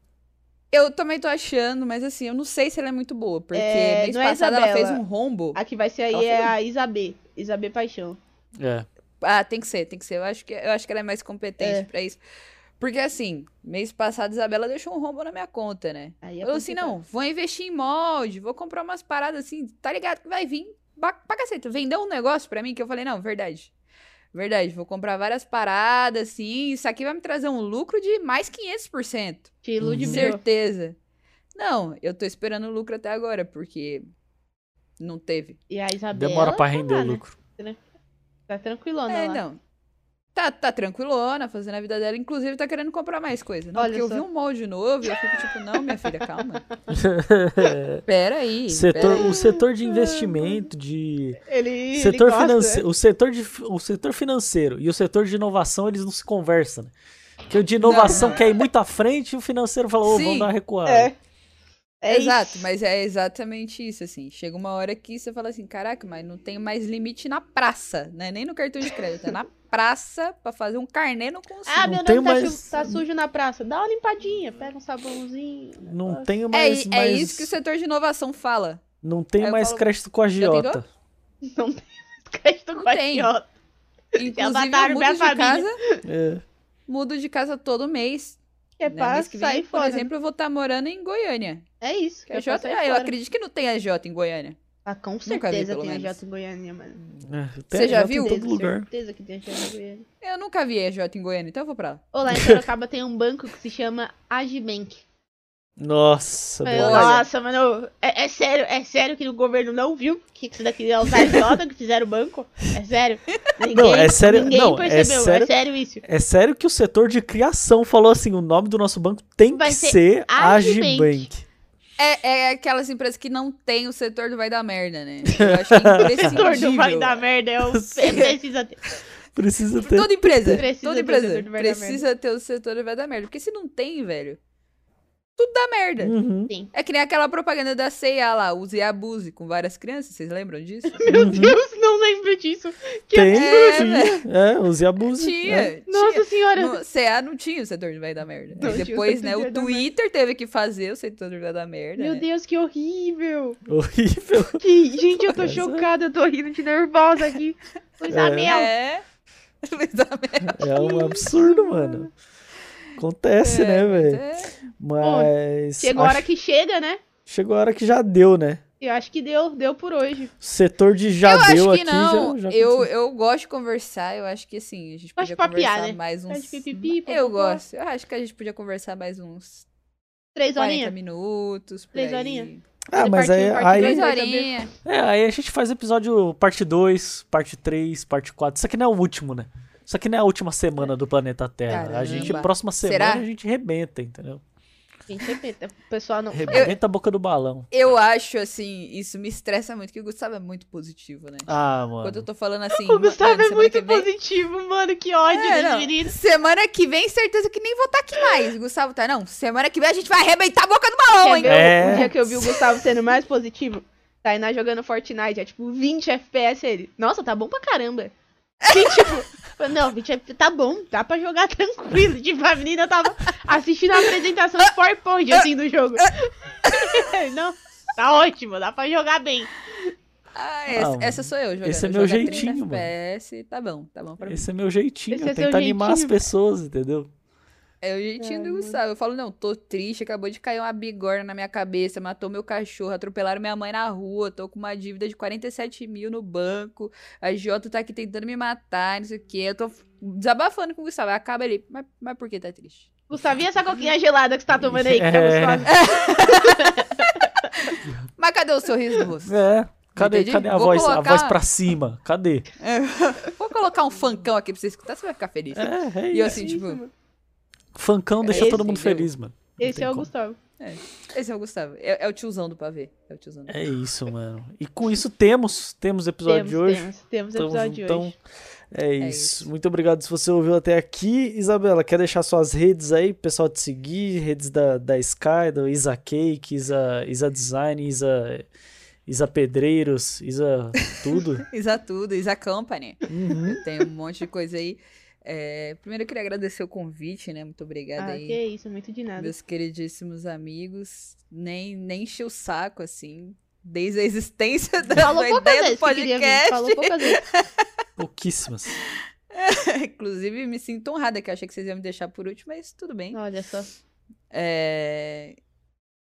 Eu também tô achando, mas assim, eu não sei se ela é muito boa, porque É, mês não é passado ela fez um rombo. A que vai ser aí Ela é um- a Isabê. Isabê Paixão. É. Ah, tem que ser, tem que ser. Eu acho que, eu acho que ela é mais competente É. pra isso. Porque assim, mês passado, Isabela deixou um rombo na minha conta, né? Aí é Eu assim, não, vou investir em molde, vou comprar umas paradas assim, tá ligado que vai vir pra, pra caceta. Vendeu um negócio pra mim que eu falei, não, verdade. Verdade, vou comprar várias paradas, assim, isso aqui vai me trazer um lucro de mais 500%. Te ilude, Uhum. Certeza. Não, eu tô esperando o lucro até agora, porque não teve. E a Isabela. Demora pra tá render lá, o né? lucro. Tá tranquilona É, lá. não. Tá, tá tranquilona, fazendo a vida dela. Inclusive, tá querendo comprar mais coisa. Não, Olha porque eu só. vi um molde novo e eu fico tipo, não, minha filha, calma. Pera aí. setor, pera aí. o setor de investimento, de Ele. setor ele gosta, financeiro, o setor de o setor financeiro e o setor de inovação eles não se conversam, né? Porque o de inovação não. quer ir muito à frente e o financeiro fala, ô, Sim. vamos dar uma recuada. É. É Exato, isso. mas é exatamente isso, assim. Chega uma hora que você fala assim, caraca, mas não tem mais limite na praça, né? Nem no cartão de crédito, é na praça pra fazer um carnê não consigo. Ah, meu tem Deus, tá, mais- su- tá sujo na praça. Dá uma limpadinha, pega um sabãozinho. Não tenho é, mais, é mais- isso que o setor de inovação fala. não tem Aí eu mais falo, crédito com a já tentou? Giota. Não tem crédito com a tem. idiota. Inclusive, eu minha mudo de família. casa, É. mudo de casa todo mês. É né? pra Mês que vem, por fora. exemplo, eu vou estar morando em Goiânia. É isso. Que a é Jota, sair ah, eu acredito que não tem a Jota em Goiânia. Ah, com vi, certeza pelo tem a menos. Jota em Goiânia, mano. É, Você já viu? Todo lugar. certeza que tem a Jota em Goiânia. Eu nunca vi a Jota em Goiânia, então eu vou pra lá. Ô, lá em Sorocaba tem um banco que se chama Agibank. Nossa. Nossa, mano, é, é sério, é sério que o governo não viu que isso daqui é os agiota que fizeram o banco? É sério? Ninguém, Não, é sério- Ninguém não, é percebeu, sério- é sério isso. É sério que o setor de criação falou assim: o nome do nosso banco tem Vai que ser ser Agibank. Agibank. É, é aquelas empresas que não tem o setor do vai dar merda, né? Eu acho que é O setor não imprescindível. vai dar merda, é o precisa ter. Precisa ter. Toda empresa, Precisa toda ter o empresa setor do precisa ter o setor do vai dar merda. Porque se não tem, velho, tudo dá merda. Uhum. Sim. É que nem aquela propaganda da C&A lá, use e abuse, com várias crianças, vocês lembram disso? Meu Uhum. Deus, lembro disso. Que Tem, É, tinha. É, use e abuse. Tinha, É. Nossa tinha. senhora. No CA não tinha o setor do vai dar merda. Não depois, né, o Twitter teve que fazer o setor do vai dar merda. Meu né? Deus, que horrível. Horrível. Que- gente, eu tô Essa- chocada, eu tô rindo de nervosa aqui. Luiz É. Amel. É. Luiz Amel. É um absurdo, mano. Acontece, É, né, velho? é- Mas. Chegou a acho- hora que chega, né? Chegou a hora que já deu, né? Eu acho que deu, deu por hoje. Setor de já eu deu acho que aqui não. já, já eu, eu gosto de conversar. Eu acho que assim, a gente Gosto de podia papiar, conversar né? mais uns. de pipipi, Eu gosto. Eu acho que a gente podia conversar mais uns Três 40 horinhas? minutos. Três aí. horinhas? Ah, mas Parte aí, parte aí, saber. horinhas. é, aí a gente faz episódio parte 2, parte 3, parte 4. Isso aqui não é o último, né? Isso aqui não é a última semana do planeta Terra. A gente, Caramba. próxima semana, Será? a gente rebenta, entendeu? Gente, repita. O pessoal não. Rebenta a boca do balão. Eu acho, assim, isso me estressa muito, que o Gustavo é muito positivo, né? Ah, Quando eu mano. tô falando assim. O Gustavo mano, é muito vem- positivo, mano. Que ódio É, menino. Semana que vem, certeza que nem vou estar aqui mais. O Gustavo tá, não. Semana que vem a gente vai arrebentar a boca do balão, Quer hein? É. o dia que eu vi o Gustavo sendo mais positivo? Tainá jogando Fortnite, é tipo 20 FPS ele. Nossa, tá bom pra caramba. E, tipo, não, 20 FPS tá bom, dá pra jogar tranquilo. Tipo, a menina tava assistindo a apresentação do PowerPoint, assim, do jogo. não, tá ótimo, dá pra jogar bem. Ah, essa, Ah, essa sou eu jogando. esse é Eu meu jogo a 30 jeitinho, mano. FPS, tá bom, tá bom pra mim. Esse é meu jeitinho. Esse é eu tento animar as jeitinho. pessoas, entendeu? É o jeitinho Ai, do. Gustavo. Eu falo, não, tô triste, acabou de cair uma bigorna na minha cabeça, matou meu cachorro, atropelaram minha mãe na rua, tô com uma dívida de 47 mil no banco, a Jota tá aqui tentando me matar, não sei o quê. Eu tô desabafando com o Gustavo. Acaba ali. Mas, mas por que tá triste? Gustavo, e essa coquinha gelada que você tá tomando aí, que tá É. gostosa? Mas cadê o sorriso do rosto? É. Cadê, Entendi. cadê a Vou voz, a colocar- voz pra cima? Cadê? Vou colocar um funkão aqui pra você escutar, você vai ficar feliz. É, é E eu isso. assim, tipo, mano. Funkão deixa esse, todo mundo entendeu? feliz, mano. Esse tem é o como. Gustavo. esse é o Gustavo. É, é o tiozão do pavê. É o tiozão do É isso, mano. E com isso temos, temos o episódio Temos, de hoje. temos, temos Então, episódio de então, hoje. é isso. isso. Muito obrigado se você ouviu até aqui. Isabela, quer deixar suas redes aí, pro pessoal te seguir? Redes da, da Sky, do Isa Cake, Isa, Isa Design, Isa, Isa Pedreiros, Isa tudo. Isa Tudo, Isa Company. Uhum. Tenho um monte de coisa aí. É, primeiro eu queria agradecer o convite, né? Muito obrigada Ah, aí. que isso, muito de nada. Meus queridíssimos amigos. Nem, nem enchi o saco, assim. Desde a existência da, Falou da poucas ideia do vezes que queria vir. podcast. Falou poucas vezes. Pouquíssimas. Inclusive, me sinto honrada, que eu achei que vocês iam me deixar por último, mas tudo bem. Olha só. É...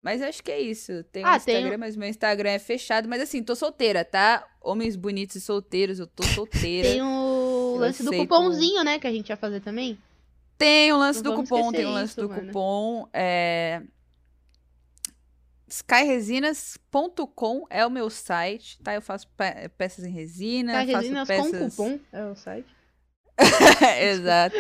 Mas acho que é isso. Tem um Ah, tem Instagram, mas meu Instagram é fechado. Mas assim, tô solteira, tá? Homens bonitos e solteiros, eu tô solteira. Tem o lance do aceito- cupomzinho, né? Que a gente ia fazer também. Tem o lance Não do cupom, tem o lance isso, do mano. cupom. É... Skyresinas.com é o meu site, tá? Eu faço pe- peças em resina, Tá, faço Resinas peças... com cupom. É o site. Exato.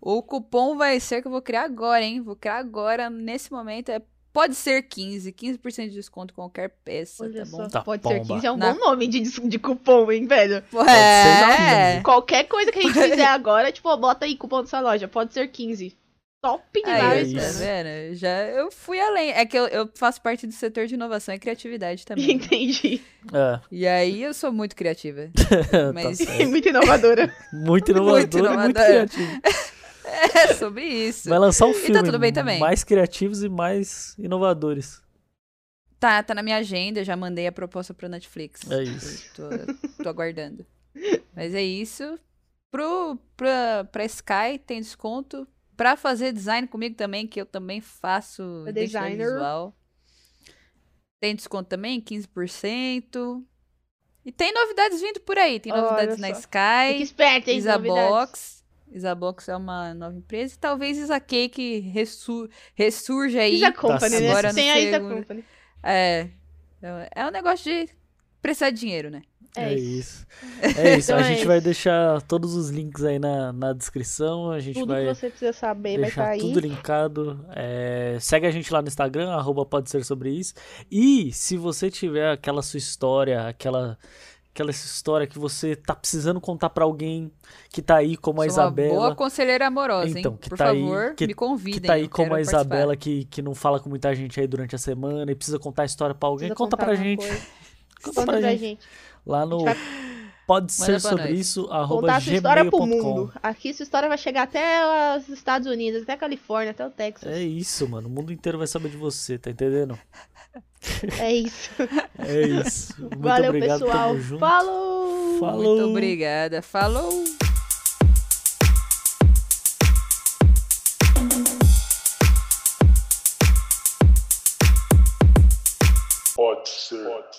o cupom vai ser que eu vou criar agora, hein? Vou criar agora, nesse momento. É, pode ser 15, 15% de desconto em qualquer peça, Olha tá bom? só. Tá Pode ser bomba. 15. É um Na- bom nome de, de cupom, hein, velho? É, Qualquer coisa que a gente fizer agora, tipo, bota aí cupom dessa loja. Pode ser 15. Top demais, isso. tá mano. vendo? Já, eu fui além. É que eu, eu faço parte do setor de inovação e criatividade também. Entendi. É, e aí eu sou muito criativa. tá Mas- certo. Muito inovadora. Muito inovador Muito e muito inovador. É sobre isso. Vai lançar um E tá filme. tudo bem também. Mais criativos e mais inovadores. Tá, tá na minha agenda, já mandei a proposta pra Netflix. É isso. Tô, tô aguardando. Mas é isso. Pro, pra, pra Sky tem desconto. Pra fazer design comigo também, que eu também faço É designer. visual. Tem desconto também, 15%. E tem novidades vindo por aí. Tem Olha novidades na só. Fique Sky, esperto, hein? novidades. Isabox. É uma nova empresa. E talvez Isacake ressu ressurja aí. Isa Company, Tá né? agora no Tem a Isa segundo. Company. É. É um negócio de prestar dinheiro, né? É, É isso. isso. É isso. Então a é gente isso. vai deixar todos os links aí na, na descrição. A gente Tudo vai que você precisa saber vai deixar estar aí. tudo linkado. É, segue a gente lá no Instagram, arroba pode ser sobre isso. E se você tiver aquela sua história, aquela, aquela história que você tá precisando contar pra alguém que tá aí como a Sou uma Isabela. boa conselheira amorosa, Então, hein? que Por tá aí- favor, que- me convidem. que tá aí como a Isabela que, que não fala com muita gente aí durante a semana e precisa contar a história pra alguém. Conta contar pra gente. Conta Conta pra pra gente. gente. Lá no vai pode ser Manda pra sobre nós. isso, arroba Contar a sua história pro gmail.com. mundo. Aqui sua história vai chegar até os Estados Unidos, até a Califórnia, até o Texas. É isso, mano. O mundo inteiro vai saber de você, tá entendendo? É isso. É isso. Muito Valeu, obrigado, pessoal. Falou! Falou! Muito obrigada. Falou! Pode ser. Pode.